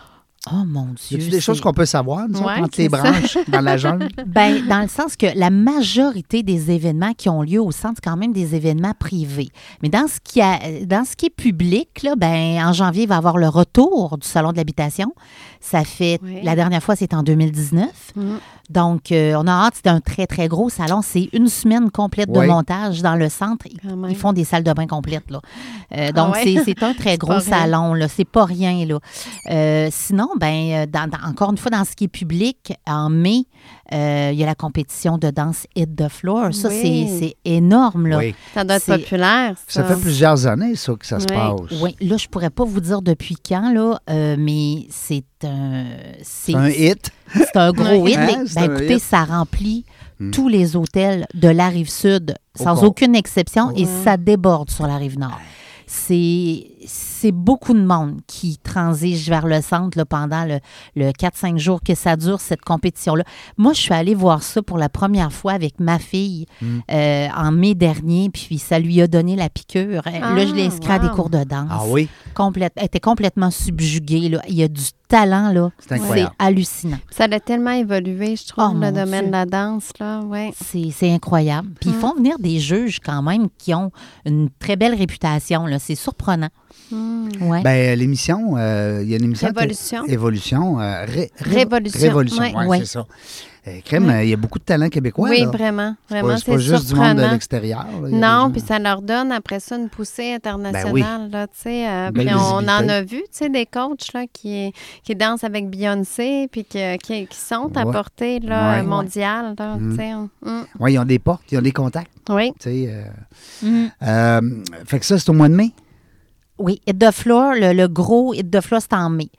Oh mon Y Dieu. a des choses c'est- qu'on peut savoir, nous Ouais, entre les c'est ça. branches, dans la jungle? Ben, dans le sens que la majorité des événements qui ont lieu au centre, c'est quand même des événements privés. Mais dans ce qui, a, dans ce qui est public, là, ben, en janvier, il va y avoir le retour du Salon de l'habitation. Ça fait, Oui. la dernière fois, c'était en 2019. Mhm. Donc, euh, on a hâte, c'est un très, très gros salon. C'est une semaine complète de montage dans le centre. Ils, font des salles de bain complètes. Là. Euh, donc, Ah ouais? c'est- c'est un très gros salon. là. C'est pas rien. Là. Euh, sinon, ben, dans- dans- encore une fois, dans ce qui est public, en mai, euh, il y a la compétition de danse Hit the Floor. Ça, Oui. c'est c'est énorme. Là. Oui. Ça doit être populaire, ça. Ça fait plusieurs années, ça, que ça se passe. Oui, là, je pourrais pas vous dire depuis quand, là, euh, mais c'est un. C'est un hit. C'est un gros hit. Hein, mais, c'est ben, écoutez, ça remplit Hmm. tous les hôtels de la rive sud, sans aucune exception, et ça déborde sur la rive nord. C'est c'est beaucoup de monde qui transige vers le centre là, pendant le, le 4-5 jours que ça dure, cette compétition-là. Moi, je suis allée voir ça pour la première fois avec ma fille Hmm. euh, en mai dernier, puis ça lui a donné la piqûre. Ah, là, je l'ai inscrit à des cours de danse. Ah oui? Complète, elle était complètement subjuguée. Là. Il y a du talent, là. C'est incroyable. C'est hallucinant. Ça a tellement évolué, je trouve, Oh, le domaine Dieu. de la danse, là. Oui. C'est c'est incroyable. Puis ils font venir des juges quand même qui ont une très belle réputation. là. C'est surprenant. Ouais. Ben, l'émission, euh, il y a une émission. Révolution. Évolution. euh, ré- ré- Révolution, Révolution, ouais. ouais, Ouais. c'est ça. Euh, Crème, euh, il y a beaucoup de talents québécois. oui, là. vraiment. C'est pas- Vraiment, C'est pas juste du monde de l'extérieur. là. Non, puis ça leur donne après ça une poussée internationale. Ben là, tu sais, euh, Belle puis on en a vu des coachs là, qui, qui dansent avec Beyoncé puis qui, qui sont à portée là, Ouais. mondiale. Là, Mm. Mm. Ouais, ils ont des portes, ils ont des contacts. Oui. euh, euh, fait que ça, c'est au mois de mai. Oui, Hit the Floor, le, le gros Hit the Floor, c'est en mai.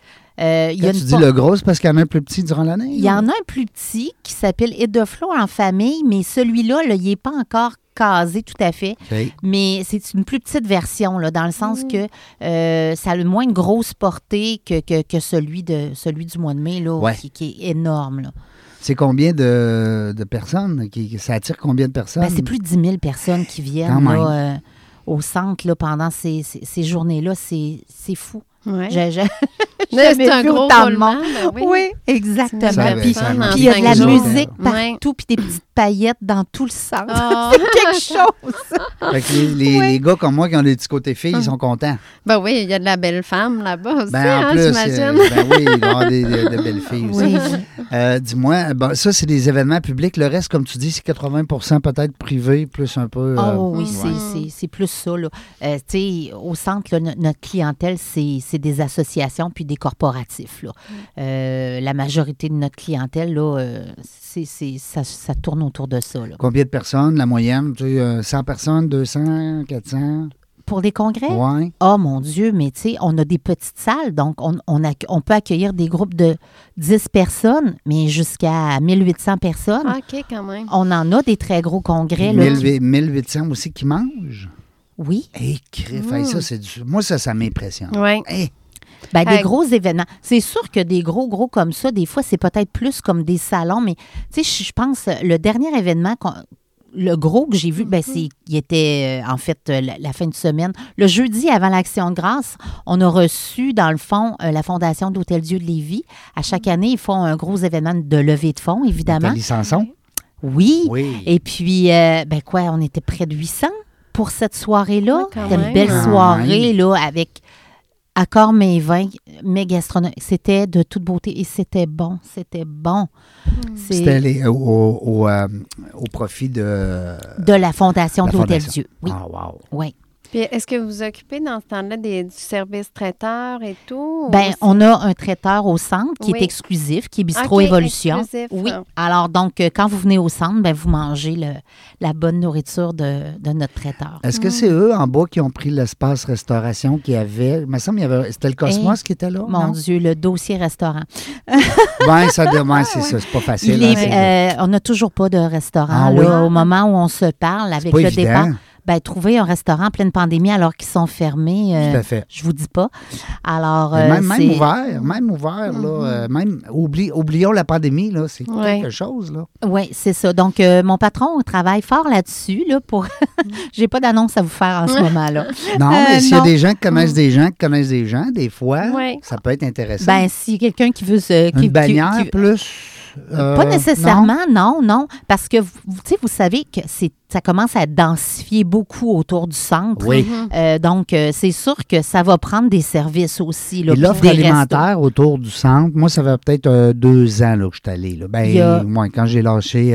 Euh, il y Quand a tu une dis le gros, c'est parce qu'il y en a un plus petit durant l'année. Il y en a un plus petit qui s'appelle Hit the Floor en famille, mais celui-là, là, il n'est pas encore casé tout à fait. Mais c'est une plus petite version, là, dans le sens que euh, ça a le moins une grosse portée que, que, que celui, de, celui du mois de mai, là, Ouais. qui, qui est énorme. Là. C'est combien de, de personnes? Qui, ça attire combien de personnes? Ben, c'est plus de 10 000 personnes qui Quand viennent même. là, euh, au centre là, pendant ces, ces, ces journées-là. C'est c'est fou. Ouais. C'est un gros roulement, ben oui. Oui, exactement. Puis, il y a de la musique partout, puis des petites paillettes dans tout le centre. Ah. C'est quelque chose. Fait que les, les- les gars comme moi qui ont des petits côtés filles, ils sont contents. Ben oui, il y a de la belle femme là-bas aussi, Ben, en hein, plus, j'imagine. euh, ben oui, il y avoir des, des- de belles filles aussi. Oui. Euh, Dis-moi, bon, ça, c'est des événements publics. Le reste, comme tu dis, c'est 80% peut-être privé, plus un peu. euh, Oh oui, ouais. c'est- c'est- c'est plus ça. Là. Euh, tu sais, au centre, là, notre clientèle, c'est c'est des associations puis des corporatifs. Là. Euh, la majorité de notre clientèle, là, euh, c'est c'est- ça, ça tourne autour de ça. là. Combien de personnes, la moyenne? Tu sais, euh, 100 personnes, 200, 400? Pour des congrès? Ouais. Oh mon Dieu, mais tu sais, on a des petites salles, donc on, on, acc- on peut accueillir des groupes de 10 personnes, mais jusqu'à 1800 personnes. Ah, OK, quand même. On en a des très gros congrès. Là, qui- 1000 1800 aussi qui mangent? Oui. Hé, crif, hey, ça, c'est du... Moi, ça, ça m'impressionne. Oui. Hey, Ben, des gros événements. C'est sûr que des gros, gros comme ça, des fois, c'est peut-être plus comme des salons, mais tu sais, je pense, euh, le dernier événement, qu'on- le gros que j'ai vu, ben, c'est, il était euh, en fait euh, la, la fin de semaine. Le jeudi avant l'Action de grâce, on a reçu, dans le fond, euh, la Fondation d'Hôtel Dieu de Lévis. À chaque année, ils font un gros événement de levée de fonds, évidemment. Nathalie Sanson? Oui. Oui. Et puis, euh, ben quoi, on était près de 800 pour cette soirée-là. Quand C'était une belle Quand soirée, là, avec accord mes vins, mes gastronomes. C'était de toute beauté et c'était bon. C'était bon. C'est C'était au, au- au, euh, au profit de. de la Fondation d'Hôtel fondation. Dieu. Oui, Ah, wow. oui. Puis est-ce que vous vous occupez dans ce temps-là des, du service traiteur et tout? Ben, ou on a un traiteur au centre qui Oui. est exclusif, qui est Bistro Ok, Évolution. exclusif. Oui. Alors, donc, euh, quand vous venez au centre, ben, vous mangez le- la bonne nourriture de, de notre traiteur. Est-ce que c'est eux en bas qui ont pris l'espace restauration qu'il y avait? Il me semble qu'il y avait. C'était le Cosmos qui était là? Mon non? Dieu, le dossier restaurant. Ben, ça demande, c'est ça. C'est pas facile. Il hein, euh, on n'a toujours pas de restaurant. Ah là, oui? Au moment où on se parle, avec pas le évident. départ, ben, trouver un restaurant en pleine pandémie alors qu'ils sont fermés, euh, Tout à fait. je vous dis pas. Alors, euh, même, Mhm. ouvert, même ouvert, là, euh, même, oublie, oublions la pandémie, là, c'est Ouais. quelque chose, là. Oui, c'est ça. Donc, euh, mon patron travaille fort là-dessus. Là, pour... J'ai pas d'annonce à vous faire en ce moment-là. Non, Euh, mais s'il y a non. des gens qui connaissent des gens qui connaissent des gens, des fois, Ouais. ça peut être intéressant. Ben, si quelqu'un qui veut se. qui- Une bannière qui- plus. Euh, Pas nécessairement, non, non, parce que vous, vous- savez que c'est, ça commence à densifier beaucoup autour du centre. Oui. Euh, donc, euh, c'est sûr que ça va prendre des services aussi. L'offre restos. alimentaire autour du centre, moi, ça fait peut-être euh, deux ans là, que je suis allé. Là. Ben, a- moi, quand j'ai lâché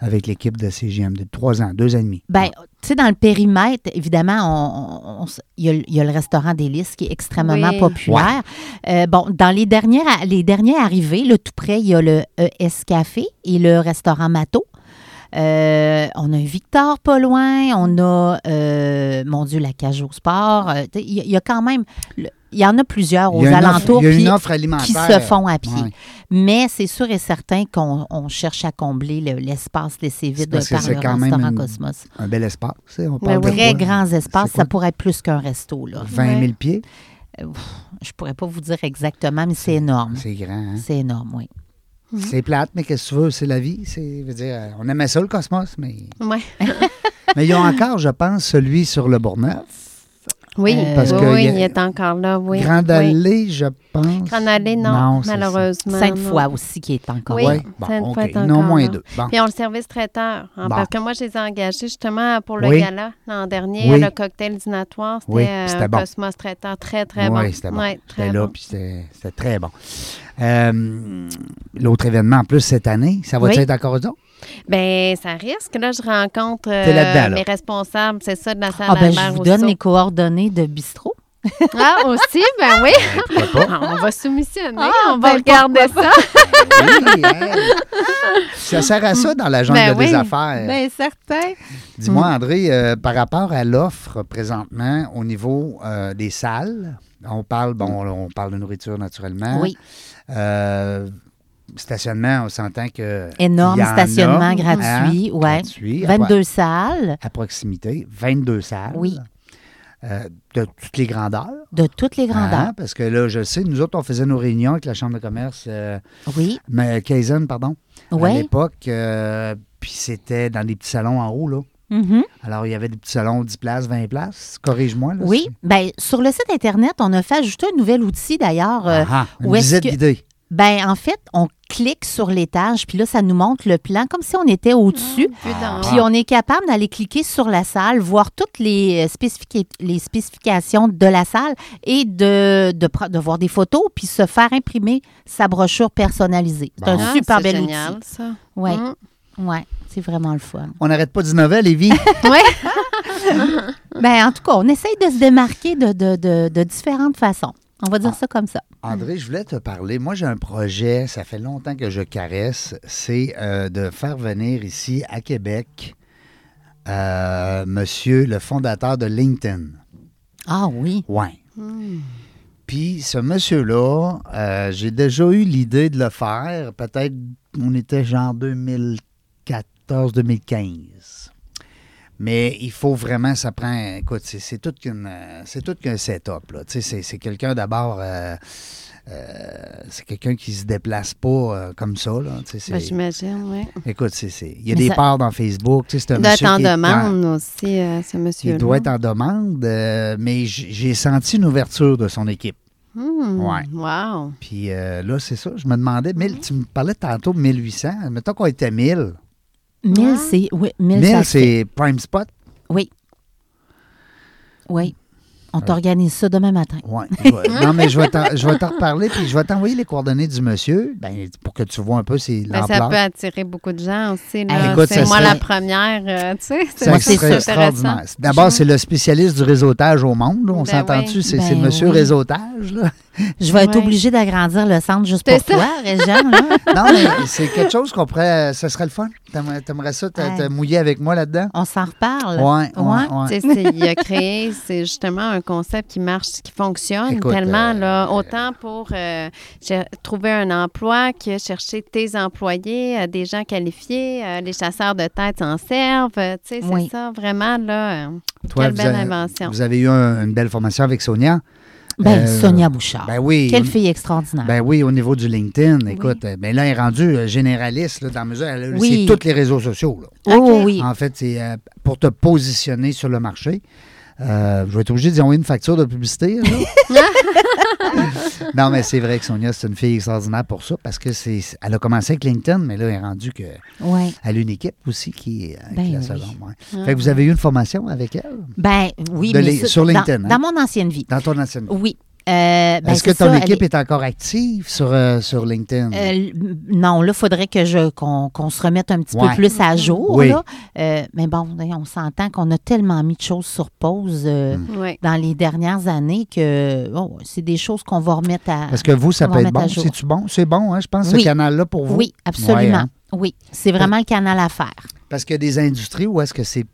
avec l'équipe de CGMD, trois ans, deux ans et demi. Ben, tu sais, dans le périmètre, évidemment, il y, a, le- il y a le restaurant Délices qui est extrêmement Oui. populaire. Euh, bon, dans les dernières, les derniers arrivés, là, tout près, il y a le ES Café et le restaurant Mato. Euh, on a un Victor pas loin, on a, euh, mon Dieu, la cage au sport. Il y, a- il y a quand même, le- il y en a plusieurs aux offre- alentours il y a une qui- offre alimentaire. qui se font à pied. Ouais. Mais c'est sûr et certain qu'on on cherche à combler le- l'espace laissé vide par le quand même restaurant une- Cosmos. Un bel espace. sais, On parle de oui. Très grands espaces, ça pourrait être plus qu'un resto. Là. 20 000 pieds? Je pourrais pas vous dire exactement, mais c'est énorme. C'est grand. hein? C'est énorme, oui. C'est plate, mais qu'est-ce que tu veux? C'est la vie. Dire, euh, on aimait ça, le Cosmos, mais. Ouais. mais ils ont encore, je pense, celui sur le Bourgneuf. Oui, Euh, Parce oui, que oui, il y a- il est encore là, oui. Grande oui. Allée, je pense. Grande Allée, non, ça. malheureusement. Cinq non. fois aussi qui est encore. Oui. Oui, bon, Sainte-Foy est encore Non, moins là. deux. Bon. Puis on le service traiteur. hein, Bon. Parce que moi, je les ai engagés justement pour le Oui. gala l'an dernier, Oui. le cocktail dînatoire. C'était Oui, euh, c'était bon. Cosmos traiteur. Très, très bon. Oui, c'était bon. J'étais là, bon. puis c'était très bon. Euh, L'autre événement, en plus, cette année, ça va Oui. être encore là? Ben, ça risque. Là, je rencontre euh, là. mes responsables, c'est ça, de la salle Ah, ben, je vous donne Rousseau. mes coordonnées de bistrot. Ah, aussi, ben oui. Ah, on va soumissionner. Ah, on va ben, regarder ça. Oui. Ça sert à ça dans la jungle Ben des oui. affaires. Bien, certain. Dis-moi, André, euh, par rapport à l'offre présentement au niveau euh, des salles, on parle, bon, on parle de nourriture naturellement. Oui. Euh, stationnement, on s'entend que. Énorme stationnement a, gratuit, hein, ouais. gratuit, à 22 salles à proximité, 22 salles. Oui. Euh, de toutes les grandeurs. de toutes les grandeurs. Hein, parce que là, je sais, nous autres, on faisait nos réunions avec la Chambre de commerce, euh, Oui, mais Kaizen, pardon, à oui. l'époque. euh, puis c'était dans des petits salons en haut, là. Mhm. Alors, il y avait des petits salons 10 places, 20 places. Corrige-moi, là. Oui. Ben, sur le site Internet, on a fait ajouter un nouvel outil d'ailleurs. euh, Ah, une où visite que- guidée. Ben, en fait, on clique sur l'étage, puis là, ça nous montre le plan, comme si on était au-dessus. D'en Puis on est capable d'aller cliquer sur la salle, voir toutes les, euh, les spécifications de la salle et de, de, de voir des photos, puis se faire imprimer sa brochure personnalisée. C'est un. Ah, super c'est bel génial, outil. ça. Oui, Mm. ouais, c'est vraiment le fun. On n'arrête pas d'innover, Lévi. ben, en tout cas, on essaye de se démarquer de, de, de, de différentes façons. On va dire Ah. ça comme ça. André, je voulais te parler. Moi, j'ai un projet, ça fait longtemps que je caresse, c'est euh, de faire venir ici à Québec euh, monsieur le fondateur de LinkedIn. Ah oui. Ouais. Puis ce monsieur-là, euh, j'ai déjà eu l'idée de le faire. Peut-être, on était genre 2014-2015. Mais il faut vraiment, ça prend, écoute, c'est tout qu'une, c'est tout qu'un setup. Là. Tu sais, c'est, c'est quelqu'un d'abord, euh, euh, c'est quelqu'un qui se déplace pas euh, comme ça. Là. Ben, J'imagine, oui. écoute, c'est, c'est- il y a Mais des ça- parts dans Facebook. C'est un Il doit être monsieur en dans- demande aussi, euh, ce monsieur-là. il doit être en demande, mais j'ai senti une ouverture de son équipe. Hmm, Ouais. Wow. Puis euh, là, c'est ça, je me demandais, 1000, tu me parlais tantôt de 1800, mettons qu'on était 1000. 1000, Ouais. c'est. Oui, 1000, 1000, ça se fait. c'est Prime Spot? Oui. Oui. On t'organise ça demain matin. Ouais. Vais- non, mais je vais t'en je vais t'en reparler, puis je vais t'envoyer les coordonnées du monsieur, ben, pour que tu vois un peu c'est Ben, ça peut attirer beaucoup de gens aussi. C'est ça moi serait- la première, euh, tu sais. C'est ça. extraordinaire. D'abord, c'est le spécialiste du réseautage au monde. là. On Ben s'entend-tu? oui. C'est Ben monsieur oui. réseautage. Là. Je vais être Ouais. obligée d'agrandir le centre juste pour toi, Réjean. Non, mais c'est quelque chose qu'on pourrait. Ça serait le fun. T'aimerais ça te, te Ouais. mouiller avec moi là-dedans? On s'en reparle. Ouais, ouais, ouais. Tu sais, c'est- il a créé, c'est justement un concept qui marche, qui fonctionne Écoute, tellement, euh, là, autant pour euh, trouver un emploi que chercher tes employés, euh, des gens qualifiés, euh, les chasseurs de tête s'en servent, tu sais, c'est Oui. ça, vraiment, là, euh, Toi, quelle belle avez- invention. Vous avez eu un- une belle formation avec Sonia? Ben, Euh, Sonia Bouchard. Ben oui. Quelle fille extraordinaire. Ben oui, au niveau du LinkedIn, écoute, euh, ben là, elle est rendue généraliste, là, dans la mesure, elle a Oui. c'est tous les réseaux sociaux. là. oh oui. En fait, c'est euh, pour te positionner sur le marché. Euh, je vais être obligé d'y envoyer une facture de publicité. non, mais c'est vrai que Sonia, c'est une fille extraordinaire pour ça, parce que c'est, elle a commencé avec LinkedIn, mais là, elle est rendue que, Ouais. elle a une équipe aussi qui est, euh, qui Ben la oui. seconde. ouais. Ah. Fait que vous avez eu une formation avec elle? Ben oui, De mais les- sur dans- LinkedIn, hein? Dans, mon ancienne vie. dans ton ancienne vie. Oui. Euh, ben, Est-ce que ton ça, équipe est- est encore active sur, euh, sur LinkedIn? Euh, non, là, il faudrait que je qu'on qu'on se remette un petit Ouais. peu plus à jour. Oui. là. Euh, mais bon, on s'entend qu'on a tellement mis de choses sur pause euh, Mm. Dans les dernières années que oh, c'est des choses qu'on va remettre à. Parce que vous, ça peut être bon. C'est-tu bon? C'est bon, hein, je pense, Oui. ce canal-là pour vous? Oui, absolument. Ouais, hein? Oui, c'est vraiment le canal à faire. Parce qu'il y a des industries où est-ce que c'est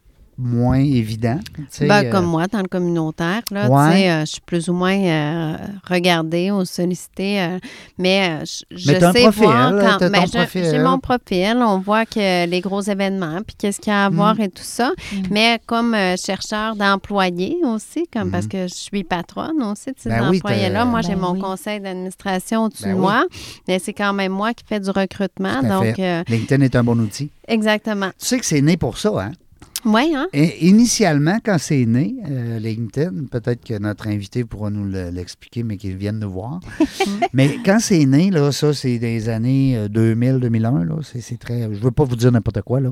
moins évident. Ben, euh, comme moi, dans le communautaire, là, Ouais. tu sais, euh, je suis plus ou moins euh, regardée ou sollicitée, euh, mais je, je Mais t'as un sais profil, voir là, quand... ben. J'ai mon profil, on voit que les gros événements, puis qu'est-ce qu'il y a à voir Mm. et tout ça, mais comme euh, chercheur d'employés aussi, comme parce que je suis patronne aussi de ces Mm. Ben employés-là, moi, j'ai Ben mon oui. conseil d'administration au-dessus Ben de oui. moi, mais c'est quand même moi qui fais du recrutement, donc... euh, LinkedIn est un bon outil. exactement. Tu sais que c'est né pour ça, hein? Oui, hein? Et initialement, quand c'est né, euh, LinkedIn, peut-être que notre invité pourra nous le- l'expliquer, mais qu'il vienne nous voir. mais quand c'est né, là, ça, c'est des années 2000-2001, là, c'est très... Je veux pas vous dire n'importe quoi, là.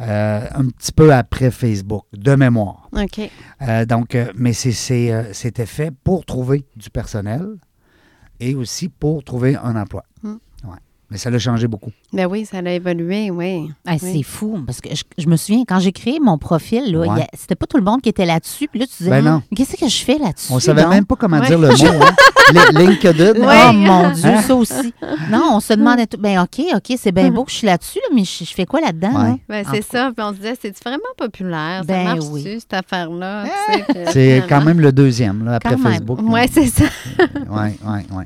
Euh, un petit peu après Facebook, de mémoire. OK. Euh, donc, euh, mais euh, c'était fait pour trouver du personnel et aussi pour trouver un emploi. Mais ça l'a changé beaucoup. Ben oui, ça a évolué, oui. Ah, Oui. C'est fou, parce que je, je me souviens, quand j'ai créé mon profil, là, Ouais. c'était pas tout le monde qui était là-dessus. Puis là, tu disais, Ben non. Hum, qu'est-ce que je fais là-dessus? On savait donc? même pas comment Ouais. dire le mot. Hein? Li- LinkedIn. Oh mon Dieu, Hein? ça aussi. Non, on se demandait tout. Ben OK, OK, c'est bien beau que je suis là-dessus, là, mais je, je fais quoi là-dedans? Ouais. Ben, En c'est ça. Puis on se disait, c'est vraiment populaire? Ben ça marche oui. cette affaire-là? puis C'est quand même le deuxième, là, après Quand. Facebook. Oui, c'est ça. Oui, oui, oui.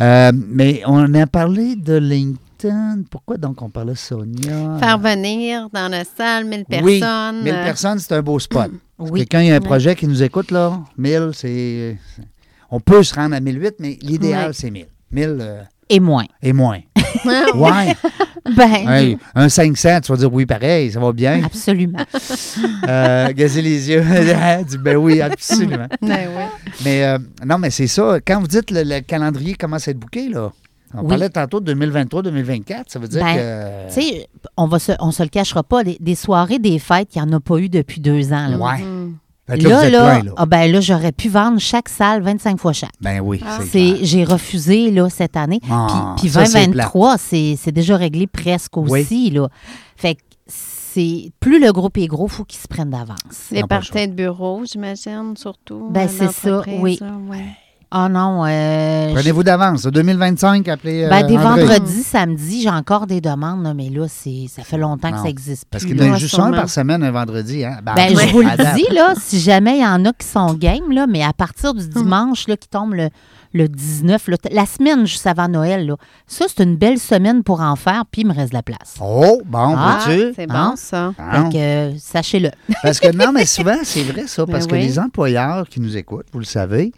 Euh, mais on a parlé de LinkedIn. Pourquoi donc on parlait de Sonia? Faire venir dans la salle 1000 Oui, personnes. 1000 euh, personnes, c'est un beau spot. Oui. Quelqu'un, il y a un projet qui nous écoute, là. 1000, c'est. On peut se rendre à 1008, mais l'idéal, Ouais. c'est 1000. 1000 euh, Et moins. et moins. Ouais. Ben, Hey, un 500, tu vas dire oui, pareil, ça va bien. absolument. Euh, gazer les yeux. du ben oui, absolument. Ben oui. Mais euh, non, mais c'est ça. Quand vous dites le, le calendrier commence à être bouqué, là. On Oui. parlait tantôt de 2023-2024, ça veut dire Ben, que. Tu sais, on va se, on se le cachera pas, des, des soirées, des fêtes, il n'y en a pas eu depuis deux ans. Là, Ouais. Mm. Que là, là, loin, ah ben là, j'aurais pu vendre chaque salle 25 fois chaque. Ben oui, Ah. c'est j'ai refusé là, cette année. Ah, puis puis ça, c'est 2023, c'est, c'est déjà réglé presque Oui. aussi. Là. Fait que c'est plus le groupe est gros, il faut qu'il se prenne d'avance. Les parties de bureau, j'imagine, surtout. Ben, euh, c'est ça, oui. ouais. Ah non. euh, Prenez-vous d'avance. 2025, appelez. euh, Ben, des André. vendredis, samedi, j'ai encore des demandes, là, mais là, c'est, ça fait longtemps que ça existe Parce plus. qu'il y en a juste sûrement. un par semaine, un vendredi. Hein? Ben, Ben, je vous le dis, là, si jamais il y en a qui sont game, là, mais à partir du dimanche là, qui tombe le, le 19, là, t- la semaine juste avant Noël, là, ça, c'est une belle semaine pour en faire, puis il me reste de la place. Oh, bon, Ah, vois-tu? C'est Hein? bon, ça. Fait que, euh, sachez-le. Parce que non, mais souvent, c'est vrai ça, Ben parce que oui. les employeurs qui nous écoutent, vous le savez,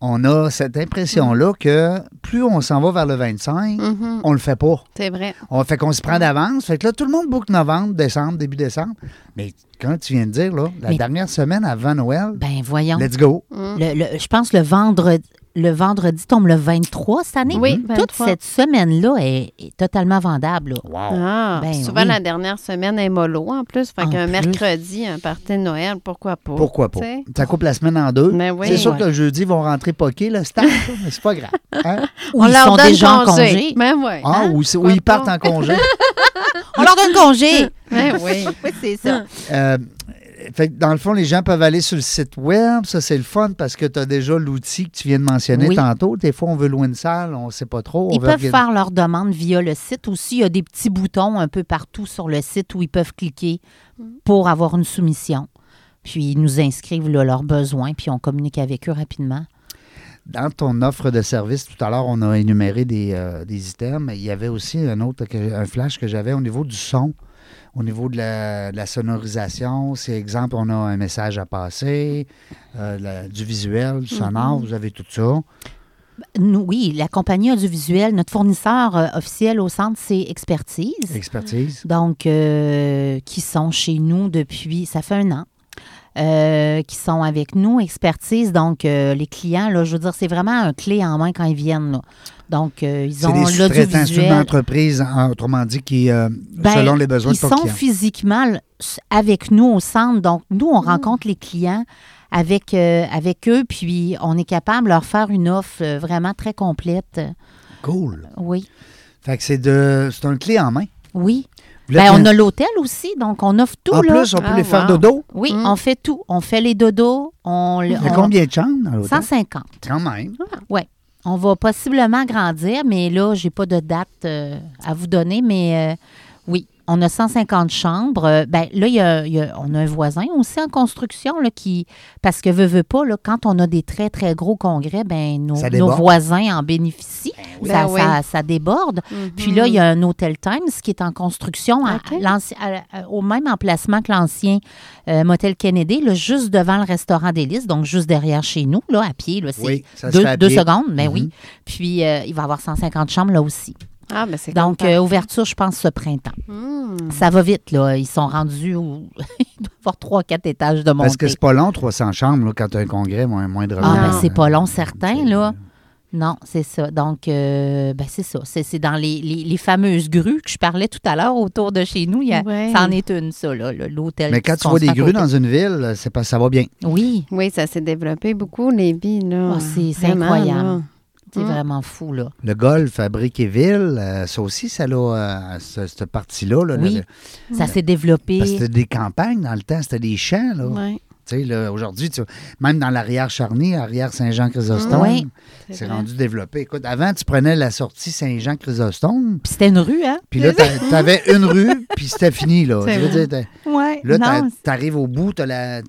on a cette impression-là que plus on s'en va vers le 25, Mhm. on le fait pas. C'est vrai. On fait qu'on se prend d'avance. Fait que là, tout le monde boucle novembre, décembre, début décembre. Mais quand tu viens de dire, là, la Mais- dernière semaine avant Noël, Ben, voyons. let's go. Le- le- je pense que le vendredi, le vendredi tombe le 23 cette année. Oui, Toute 23. cette semaine-là est, est totalement vendable. là. Wow. Ah, Ben souvent, oui. la dernière semaine est mollo en plus. Fait qu'un mercredi, un party de Noël, pourquoi pas? Pourquoi pas? Tu sais? Ça coupe la semaine en deux. Ben oui. c'est sûr Ouais. que le jeudi, ils vont rentrer poquer le staff, mais c'est pas grave. Hein? Ou On ils leur sont donne déjà en congé. congé. Ben. Ah, hein? ou, ou ils partent en congé. On leur donne congé. Ben oui. oui, c'est ça. Euh, fait que dans le fond, les gens peuvent aller sur le site web. Ça, c'est le fun parce que tu as déjà l'outil que tu viens de mentionner Oui. tantôt. Des fois, on veut louer une salle, on ne sait pas trop. on Ils veut peuvent faire leur demande via le site aussi. Il y a des petits boutons un peu partout sur le site où ils peuvent cliquer pour avoir une soumission. Puis ils nous inscrivent là, leurs besoins, puis on communique avec eux rapidement. Dans ton offre de service, tout à l'heure, on a énuméré des, euh, des items. mais Il y avait aussi un autre, un flash que j'avais au niveau du son, au niveau de la, de la sonorisation. C'est exemple, on a un message à passer, euh, la- du visuel, du sonore, vous avez tout ça. Nous, oui, la compagnie audiovisuelle, notre fournisseur euh, officiel au centre, c'est Expertise. Expertise. Donc, euh, qui sont chez nous depuis, ça fait un an, euh, qui sont avec nous, expertise. Donc, euh, les clients, là, je veux dire, c'est vraiment un clé en main quand ils viennent. là. Donc, euh, ils ont des sous-traitants, c'est une l'audiovisuel. entreprise, en- autrement dit, qui, euh, Ben, selon les besoins Ils de ton sont client. physiquement avec nous au centre. Donc, nous, on rencontre les clients avec, euh, avec eux, puis on est capable de leur faire une offre vraiment très complète. Cool. Oui, Fait que c'est de c'est un clé en main. oui. Ben, on a l'hôtel aussi, donc on offre tout. En là. plus, on peut Ah, les faire wow. dodo. Oui, Mm. on fait tout. On fait les dodos. On, Il y a on- combien de chambres dans l'hôtel? 150. Quand même. On va possiblement grandir, mais là, j'ai pas de date euh, à vous donner, mais euh, oui, on a 150 chambres. Euh, ben, là, il y a- il y a- on a un voisin aussi en construction là, qui. Parce que veut, veut pas, là, quand on a des très, très gros congrès, ben, nos, voisins en bénéficient. Ça, Ben oui. ça- ça déborde. Mhm. Puis là, il y a un Hotel Times qui est en construction à à- à- au même emplacement que l'ancien euh, Motel Kennedy, là, juste devant le restaurant d'Hélice, donc juste derrière chez nous, là, à pied. Là, c'est Oui, ça se deux, fait à deux pied. secondes, mais oui. Puis euh, il va y avoir 150 chambres là aussi. Ah, mais c'est Donc, euh, ouverture, je pense, ce printemps. Hmm. Ça va vite, là. Ils sont rendus au... Il doit y avoir trois, quatre étages de montée. Parce que c'est pas long, 300 chambres, là, quand tu as un congrès, moins, moindrement. Ah, ben, c'est pas long, certain, c'est- là. Non, c'est ça. Donc, euh, ben, c'est ça. C'est c'est dans les, les- les fameuses grues que je parlais tout à l'heure autour de chez nous. Il y a, Ouais. Ça en est une, ça, là, le- l'hôtel. Mais quand tu vois des grues dans une ville, c'est pas, ça va bien. Oui, Oui, ça s'est développé beaucoup, les vies, là. Ah, c'est- incroyable. là. C'est Mm. vraiment fou, là. Le golf à Briqueville, euh, ça aussi, ça a euh, ce- cette partie-là. Là, Oui. le- Ça s'est développé. parce que c'était des campagnes dans le temps, c'était des champs. Là. Ouais, Tu sais, là, Aujourd'hui, même dans l'arrière Charny, arrière Saint-Jean-Chrysostome, Oui. c'est rendu développé. Écoute, avant, tu prenais la sortie Saint-Jean-Chrysostome, Puis c'était une rue, hein? puis là, tu avais une rue, puis c'était fini. Là, Je veux vrai. dire, t'as- Oui. Là, tu arrives au bout, tu as,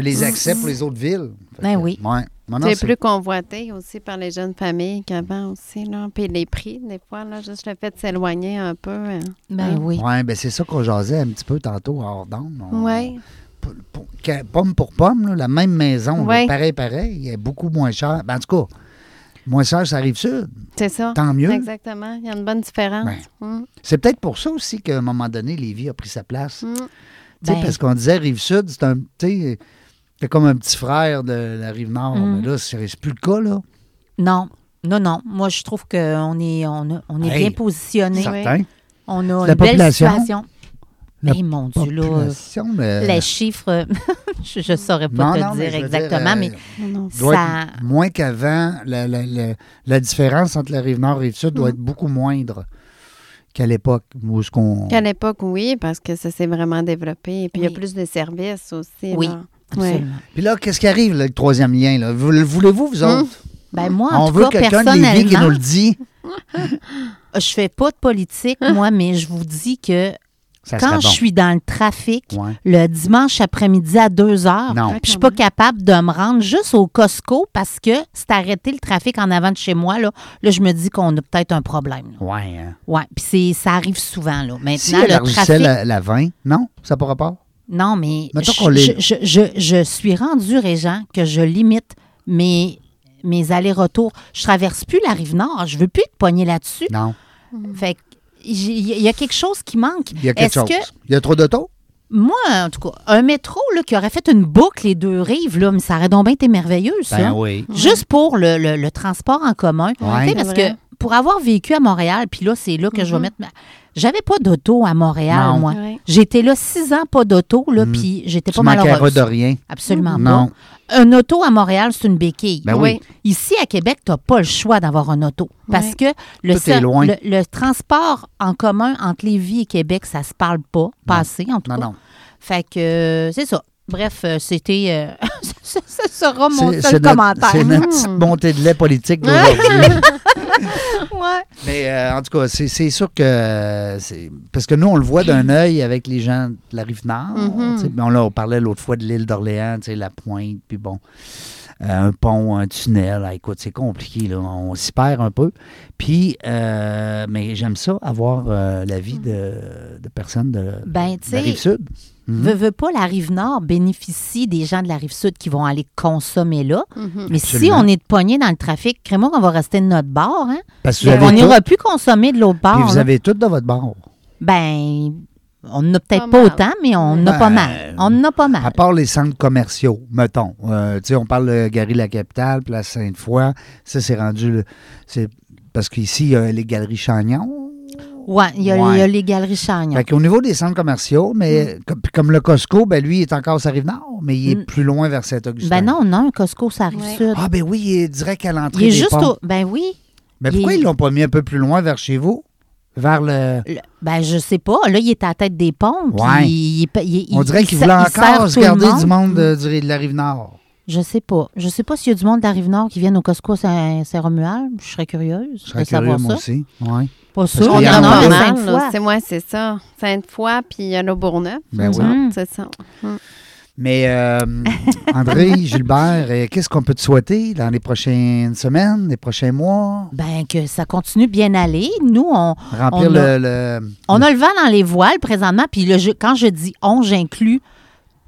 les accès pour les autres villes. Fait Ben que, oui. ouais. C'est plus convoité aussi par les jeunes familles qu'avant aussi, là. Puis les prix, des fois, là, juste le fait de s'éloigner un peu. hein. Ben oui. Ouais, ben c'est ça qu'on jasait un petit peu tantôt hors d'onde. On- Oui. pomme pour pomme, là, la même maison, là, pareil, pareil, il est beaucoup moins cher. Ben, en tout cas, moins cher, ça arrive sud. C'est ça. Tant mieux. Exactement. Il y a une bonne différence. Ben, Mm. C'est peut-être pour ça aussi qu'à un moment donné, Lévis a pris sa place. Mm. Tu sais, Ben- Parce qu'on disait Rive-Sud, c'est un. C'est comme un petit frère de la Rive-Nord. Mhm. Mais là, c'est plus le cas, là? Non. Non, non. Moi, je trouve qu'on est, on a- on est Hey, bien positionné. Certain. On a La une belle situation. La Mais mon Dieu, là, mais- les chiffres, je ne saurais pas Non, te non, dire exactement, euh, mais doit ça. être moins qu'avant. La, la- la- la différence entre la Rive-Nord et Rive-Sud Mm. doit être beaucoup moindre qu'à l'époque où ce qu'on. Qu'à l'époque, oui, parce que ça s'est vraiment développé. Et puis, il y a plus de services aussi. Oui. là. Absolument. Puis là, qu'est-ce qui arrive, là, le troisième lien? Là? Vous- le Voulez-vous, vous Hum. autres? Ben moi, en On tout veut quelqu'un de Lévis qui nous le dit. je fais pas de politique, moi, mais je vous dis que Ça quand je suis dans le trafic, Ouais. le dimanche après-midi à 2 heures, Non. je suis pas capable de me rendre juste au Costco parce que c'est arrêté le trafic en avant de chez moi. Là, là je me dis qu'on a peut-être un problème. là. Ouais. hein. Ouais, puis ça arrive souvent. Là. Maintenant, Si le trafic. la, la 20, non? Ça pourra pas? Non, mais je, les- je, je, je- je suis rendue, Régent, que je limite mes, mes allers-retours. Je traverse plus la rive nord. Je veux plus être poignée là-dessus. Non. Fait que j'ai- il y a quelque chose qui manque. Il y a quelque chose. que Il y a trop d'auto? moi, en tout cas, un métro là, qui aurait fait une boucle les deux rives, là, mais ça aurait donc bien été merveilleux, ça. Ben oui. Juste pour le, le- le transport en commun. Ouais. Tu sais, Parce que pour avoir vécu à Montréal, puis là, c'est là que je vais Mhm. mettre ma... J'avais pas d'auto à Montréal, Non. moi. J'étais là six ans, pas d'auto, là, Mhm. puis j'étais Tu pas manqueras malheureuse. de rien. Absolument Non. pas. Un auto à Montréal, c'est une béquille. Ben oui. Ici, à Québec, tu n'as pas le choix d'avoir un auto. Parce que le, loin. Le, le transport en commun entre Lévis et Québec, ça se parle pas. Pas assez, en tout Non, cas. non. Fait que euh, c'est ça. Bref, euh, c'était. euh, ça, ça sera mon seul commentaire. C'est notre petite montée de lait politique d'aujourd'hui. Ouais. Mais euh, en tout cas, c'est c'est sûr que. euh, c'est- Parce que nous, on le voit d'un œil avec les gens de la rive nord. Tu sais, mais on, on parlait l'autre fois de l'île d'Orléans, la pointe, puis bon. Euh, un pont, un tunnel. Ah, écoute, c'est compliqué, là. On s'y perd un peu. Puis, euh, mais j'aime ça, avoir euh, l'avis de, de personnes de, Ben, de la sais, rive sud. Mhm. Veux, veux pas, la rive nord bénéficie des gens de la rive sud qui vont aller consommer là. Mhm. Mais si on est pogné dans le trafic, crée-moi qu'on va rester de notre bord. Hein? Parce que vous on avez n'ira plus consommer de l'autre bord. puis vous là. avez tout de votre bord. Ben, on n'a peut-être Pas autant, mais on en a Ben, pas mal. On en a pas À mal. part les centres commerciaux, mettons. Euh, tu sais, on parle de Gary-la-Capitale, Place Sainte-Foy. Ça, c'est rendu. le- c'est Parce qu'ici, il y a les galeries Chagnon. Ouais, il y, a- Ouais. il y a les galeries Chagnon. Fait qu'au niveau des centres commerciaux, mais comme, puis comme le Costco, ben lui, il est encore sur Rive-Nord, mais il est Mm. plus loin vers Saint-Augustin. Ben non, non, un Costco, ça arrive Ouais. sud. Ah, ben oui, il est direct à l'entrée il est des juste au. Ben oui. Mais il pourquoi est- ils l'ont pas mis un peu plus loin vers chez vous? Vers le. Le- ben, je sais pas. Là, il est à la tête des ponts. puis Ouais. il- il- il- On il- dirait il qu'ils sa- voulaient il sert encore se garder monde. du monde de, du- de la Rive-Nord. Je sais pas. Je sais pas s'il y a du monde de la Rive-Nord qui viennent au Costco Saint- Saint-Romuald. Je serais curieuse Je serais de savoir curieux, moi ça. aussi. Ouais. Pas sûr. qu'il Il y y en en a a là. C'est moi, c'est ça. Sainte-Foy, puis il y a le Bourgneuf. Ben oui. Mhm. C'est ça. Mais euh, André, Gilbert, euh, qu'est-ce qu'on peut te souhaiter dans les prochaines semaines, les prochains mois? Ben, que ça continue bien aller. Nous, on, Remplir On a- le, le- on a le vent dans les voiles présentement. Puis le, quand je dis on, j'inclus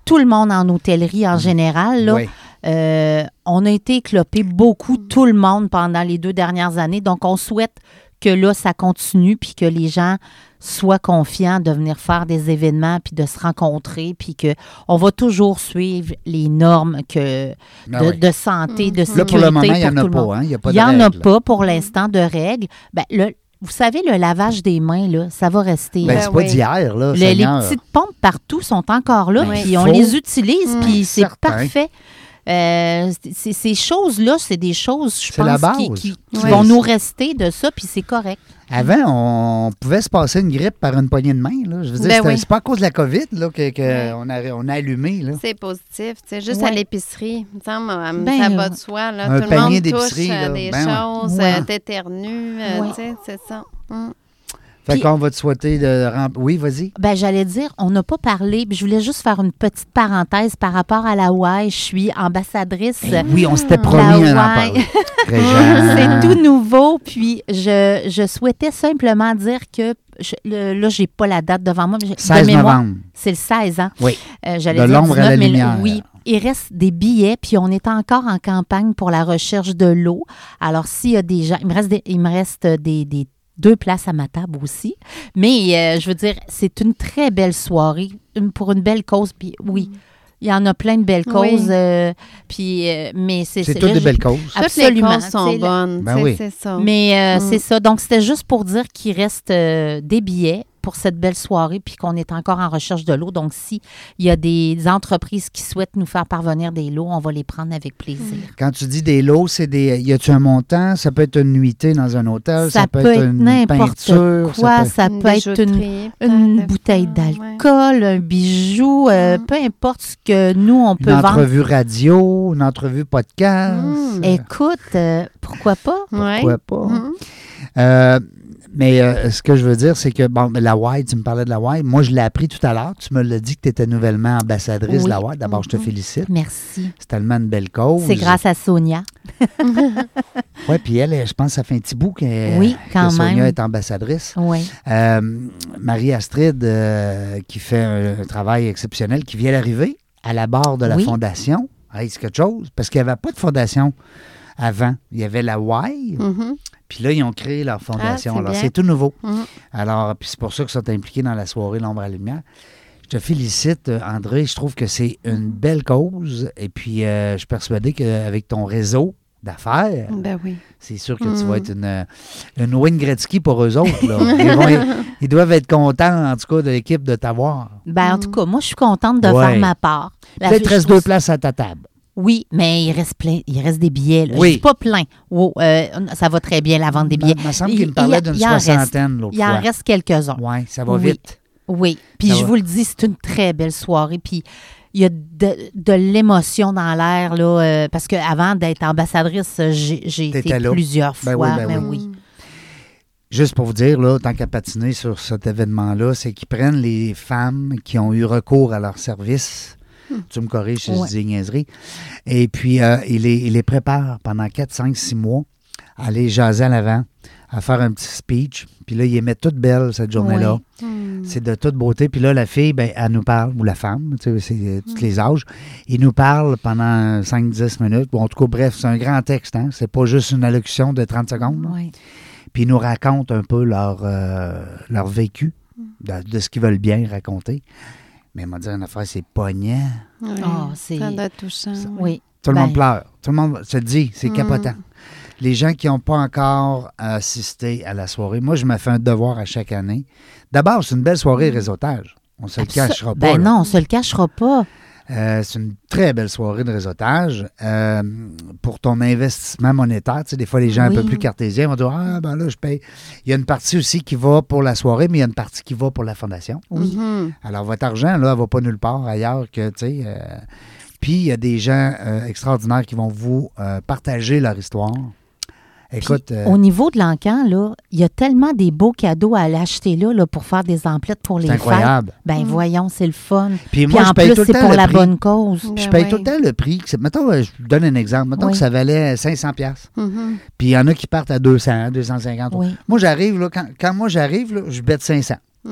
tout le monde en hôtellerie en général. Là. Ouais. Euh, on a été éclopé beaucoup, tout le monde, pendant les deux dernières années. Donc, on souhaite que là, ça continue, puis que les gens soient confiants de venir faire des événements, puis de se rencontrer, puis que on va toujours suivre les normes que, de, oui. de santé, de Là, sécurité pour le moment, il n'y en a pas. Hein? Il n'y a pas Il de n'y en a règles. pas pour l'instant de règles. Ben, le- vous savez, le lavage des mains, là, ça va rester. Ben, Ben c'est pas oui. d'hier, là, Le- les petites pompes partout sont encore là, Oui. puis on les utilise, Mm. puis c'est parfait. Euh, c'est- ces choses-là, c'est des choses, je la pense, qui, vont nous rester de ça, puis c'est correct. Avant, on pouvait se passer une grippe par une poignée de main. Là. Je veux dire, Ben oui. c'est pas à cause de la COVID là, qu'on que Ouais. on a, on a allumé. Là. C'est positif. C'est juste Ouais. à l'épicerie. Euh, Ben, ça euh, va de soi. Là. un Tout le panier monde touche là. des Ben choses, Ouais. t'éternues, Ouais. tu sais, c'est ça. Mm. Fait qu'on va te souhaiter de rem- Oui, vas-y. Ben, j'allais dire, on n'a pas parlé, puis je voulais juste faire une petite parenthèse par rapport à la Hawaï. Je suis ambassadrice. Eh oui, on s'était promis parler. C'est tout nouveau, puis je, je souhaitais simplement dire que, je, le- là, j'ai pas la date devant moi, mais j'ai- de 16 mémoire, novembre. c'est le 16 ans. Oui. Euh, J'allais De dire l'ombre à la 19, mais lumière. oui, il reste des billets, puis on est encore en campagne pour la recherche de l'eau. Alors, s'il y a des gens, il me reste des, il me reste des, des- deux places à ma table aussi. Mais euh, je veux dire, c'est une très belle soirée une- pour une belle cause. Puis oui, il y en a plein de belles Oui. causes. euh, puis, euh, mais c'est C'est toutes des je- belles causes. Toutes les Absolument, causes sont bonnes. Ben oui. C'est ça. Mais euh, Mm. c'est ça. Donc, c'était juste pour dire qu'il reste euh, des billets. Pour cette belle soirée, puis qu'on est encore en recherche de l'eau. Donc, si il y a des entreprises qui souhaitent nous faire parvenir des lots, on va les prendre avec plaisir. Quand tu dis des lots, c'est des. Y a-tu un montant? Ça peut être une nuitée dans un hôtel, Ça, peut être, une n'importe peinture. quoi. ça Ça peut, être une, bijouterie, une bouteille euh, d'alcool, un bijou, euh, Mm. peu importe ce que nous, on peut peut être une vendre. entrevue radio, une entrevue podcast. Mm. Écoute, euh, pourquoi pas? Ouais. Pourquoi pas? Mhm. Euh, mais euh, ce que je veux dire, c'est que, bon, la Y, tu me parlais de la Y. Moi, je l'ai appris tout à l'heure. Tu me l'as dit que tu étais nouvellement ambassadrice de la. Y. D'abord, je te Mhm. félicite. Merci. C'est tellement une belle cause. C'est grâce à Sonia. Oui, puis elle, je pense que ça fait un petit bout que, Oui, quand que Sonia même. est ambassadrice. Oui. Euh, Marie-Astrid, euh, qui fait un, un travail exceptionnel, qui vient d'arriver à la barre de la Oui. fondation. Hey, c'est quelque chose, parce qu'il n'y avait pas de fondation avant. Il y avait la Y, Mhm. Puis là, ils ont créé leur fondation. c'est Alors, bien. c'est tout nouveau. Mhm. Alors, puis c'est pour ça qu'ils sont impliqués dans la soirée L'ombre à la lumière. Je te félicite, euh, André. Je trouve que c'est une belle cause. Et puis, euh, je suis persuadé qu'avec ton réseau d'affaires, Ben oui. c'est sûr que tu Mm. vas être une, une Wayne Gretzky pour eux autres. là. Ils, vont- ils doivent être contents, en tout cas, de l'équipe de t'avoir. Ben, en tout cas, moi, je suis contente de Ouais. faire ma part. Peut-être reste deux places à ta table. Oui, mais il reste plein, il reste des billets. Là. Oui. Je pas plein. Euh, ça va très bien, la vente des billets. Il me semble Il- qu'il me parlait d'une soixantaine l'autre Il en fois. reste quelques-uns. Oui, ça va Oui. vite. Oui. Puis Ça je va. vous le dis, c'est une très belle soirée. Puis il y a de, de l'émotion dans l'air, là, euh, parce qu'avant d'être ambassadrice, j'ai été là. plusieurs Ben fois. oui, ben mais oui. oui. Juste pour vous dire, là, tant qu'à patiner sur cet événement-là, c'est qu'ils prennent les femmes qui ont eu recours à leur service. Tu me corriges si Ouais. je dis des niaiseries. Et puis, euh, ils, les, préparent pendant 4, 5, 6 mois à aller jaser à l'avant, à faire un petit speech. Puis là, ils les mettent toutes belles cette journée-là. Mhm. C'est de toute beauté. Puis là, la fille, ben, elle nous parle, ou la femme, tu sais, c'est euh, tous les âges, ils nous parlent pendant 5-10 minutes. Bon, en tout cas, bref, c'est un grand texte. Hein? C'est pas juste une allocution de 30 secondes. Puis ils nous racontent un peu leur, euh, leur vécu, de, de ce qu'ils veulent bien raconter. Mais elle m'a dit une affaire, c'est poignant. Oui. Ah, c'est- Ça doit être touchant. oui. Oui. Tout le Ben, monde pleure. Tout le monde se dit, c'est Mm. capotant. Les gens qui n'ont pas encore assisté à la soirée, moi, je me fais un devoir à chaque année. D'abord, c'est une belle soirée réseautage. On ne se le cachera pas. Ben là. non, on se le cachera pas. Euh, c'est une très belle soirée de réseautage. Euh, pour ton investissement monétaire, tu sais, des fois, les gens un peu plus cartésiens vont dire Ah, ben là, je paye. Il y a une partie aussi qui va pour la soirée, mais il y a une partie qui va pour la fondation. Oui. Mhm. Alors, votre argent, là, ne va pas nulle part ailleurs que, tu sais. euh, Puis, il y a des gens extraordinaires qui vont vous partager leur histoire. Écoute, Puis, euh, Au niveau de l'encan, là, il y a tellement des beaux cadeaux à aller acheter là, là, pour faire des emplettes pour les c'est fêtes. incroyable. Ben Mm. voyons, c'est le fun. Puis, Puis moi, je en paye plus, tout le c'est temps pour le la prix. bonne cause. Ben Je paye oui. tout le temps le prix. Mettons, euh, je vous donne un exemple. Mettons Oui. que ça valait 500$. piastres. Mhm. Puis, il y en a qui partent à 200, 250. Oui. Moi, j'arrive, là, quand, quand moi j'arrive, là, je bête 500. Mm.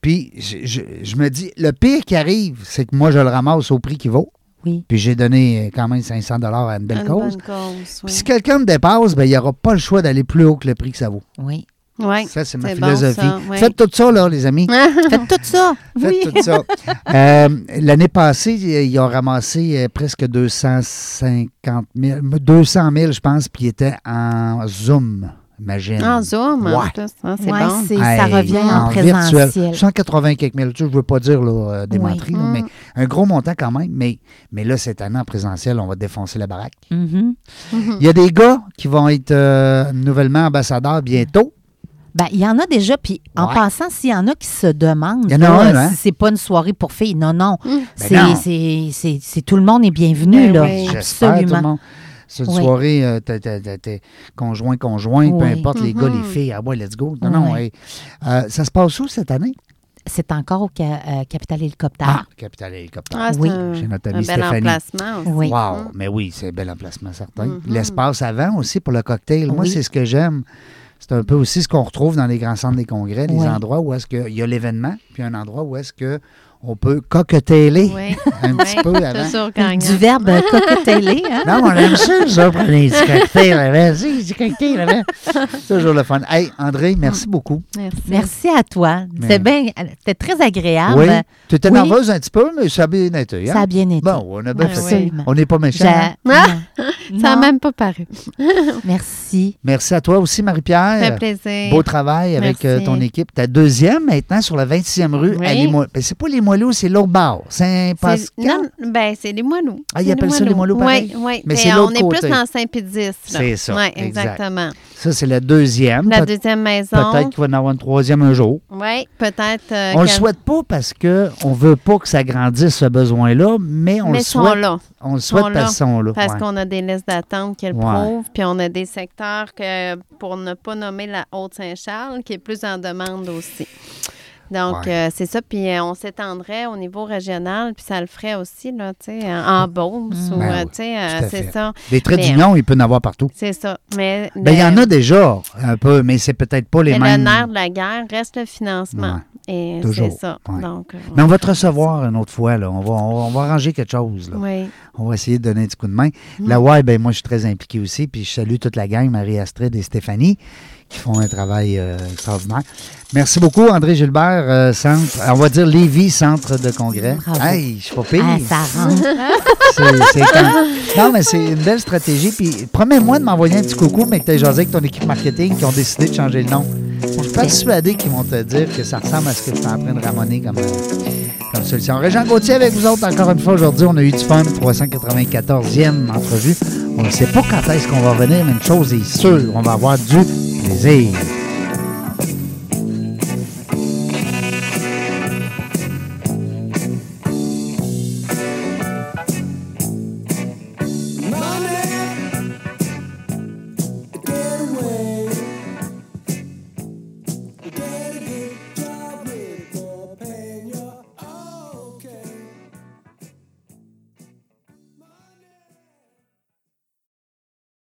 Puis, je, je- je me dis, le pire qui arrive, c'est que moi, je le ramasse au prix qu'il vaut. Oui. Puis, j'ai donné euh, quand même 500 à une belle Une cause. bonne cause, Puis, si quelqu'un me dépasse, ben, il n'y aura pas le choix d'aller plus haut que le prix que ça vaut. Oui. Ouais. Ça, c'est ma bon, philosophie. ça, ouais. Faites tout ça, là, les amis. Faites tout ça. Faites oui. tout ça. Euh, L'année passée, ils ont ramassé euh, presque 250 000, 200 000, je pense, puis ils étaient en Zoom, imagine. En Zoom, en Ouais. plus. hein, c'est Ouais, bon. ça Hey, revient en, présentiel. 180 quelques mille. Je ne veux pas dire là, euh, des Oui. menteries, là, Mm. mais un gros montant quand même. Mais, mais là, cette année, en présentiel, on va défoncer la baraque. Mhm. Mhm. Il y a des gars qui vont être euh, nouvellement ambassadeurs bientôt. Ben, il y en a déjà, puis en Ouais. passant, s'il y en a qui se demandent Il y en a là, un, hein? si c'est pas une soirée pour filles, non, non. Mm. C'est- non. c'est- tout le monde est bienvenu, Ben là. oui. J'espère, tout le Absolument. C'est une Oui. soirée, euh, t'es- t'es- t'es- t'es conjoint, conjoint, peu Oui. importe, les gars, les Mhm. filles. Ah ouais, let's go. Non, non, Oui. hey. Euh, ça se passe où cette année? C'est encore au ca- euh, Capital Hélicoptère. Ah, Capital Hélicoptère. Ah, c'est Oui. un, Chez notre un amie bel Stéphanie. emplacement aussi. Oui. Wow, Mm. mais oui, c'est un bel emplacement certain. Mhm. L'espace avant aussi pour le cocktail. Moi, c'est ce que j'aime. C'est un peu aussi ce qu'on retrouve dans les grands centres des congrès, des Oui. endroits où est-ce qu'il y a l'événement, puis un endroit où est-ce que on peut coqueteler Oui. un petit Oui, peu avant. Du verbe coqueteler, hein? Non, on aime ça, ça, prendre des petits cocktails avant. Si, des cocktails avant. C'est toujours le fun. Hey, André, merci beaucoup. Merci. Merci à toi. Mais- C'est bien, c'était très agréable. Oui. Tu étais oui. nerveuse un petit peu, mais ça a bien été. hein? Ça a bien été. Bon, on a bien fait. Absolument. On n'est pas méchants. hein? Ah! Ça n'a même pas paru. Merci. Merci à toi aussi, Ça fait Marie-Pierre. plaisir. Beau travail avec euh, Merci. ton équipe. Ta deuxième maintenant sur la 26e rue Oui. à Limoilou. Ben, c'est pas Limoilou, c'est l'autre Saint-Pascal. non, ben, c'est les. Ah, ils appellent ça les pareil? Oui, oui. Mais on est côté. plus dans Saint-Pédis. C'est ça, Oui, exact. exactement. Ça, c'est la deuxième. La deuxième maison. Peut-être qu'il va en avoir une troisième un jour. Oui, peut-être. euh, on le qu'elle- souhaite pas parce qu'on ne veut pas que ça grandisse ce besoin-là, mais on Mais le sont souhaite. là. On le souhaite sont parce qu'ils sont là. Parce ouais. qu'on a des listes d'attente qui le Ouais. prouvent, puis on a des secteurs que, pour ne pas nommer la Haute-Saint-Charles, qui est plus en demande aussi. Donc, Ouais. euh, c'est ça. Puis, euh, on s'étendrait au niveau régional, puis ça le ferait aussi, là, tu sais, en en Beauce ou, Ben euh, oui, tu sais, euh, c'est ça. Les traits d'union, il peut en avoir partout. C'est ça. Mais, Ben, il y en a déjà un peu, mais c'est peut-être pas les mais mêmes. le nerf de la guerre reste le financement. Et toujours. c'est ça. Ouais. Donc, euh, Mais on va te recevoir une autre fois. Là. On, va, on, va, on va arranger quelque chose. Là. oui. On va essayer de donner un petit coup de main. Mm. La WAI, ben, moi, je suis très impliqué aussi. Puis je salue toute la gang, Marie-Astrid et Stéphanie, qui font un travail euh, extraordinaire. Merci beaucoup, André Gilbert, euh, centre, on va dire Lévis, centre de congrès. Bravo. Hey, je suis pas pire. Ah, ça rentre. C'est- Non, mais c'est une belle stratégie. Puis promets-moi de m'envoyer un petit coucou, mais que tu as jasé avec ton équipe marketing qui ont décidé de changer le nom. Je suis persuadé qu'ils vont te dire que ça ressemble à ce que je suis en train de ramoner comme, euh, comme solution. Régent Gauthier avec vous autres encore une fois aujourd'hui. On a eu du fun, 394e entrevue. On ne sait pas quand est-ce qu'on va revenir, mais une chose est sûre, on va avoir du plaisir.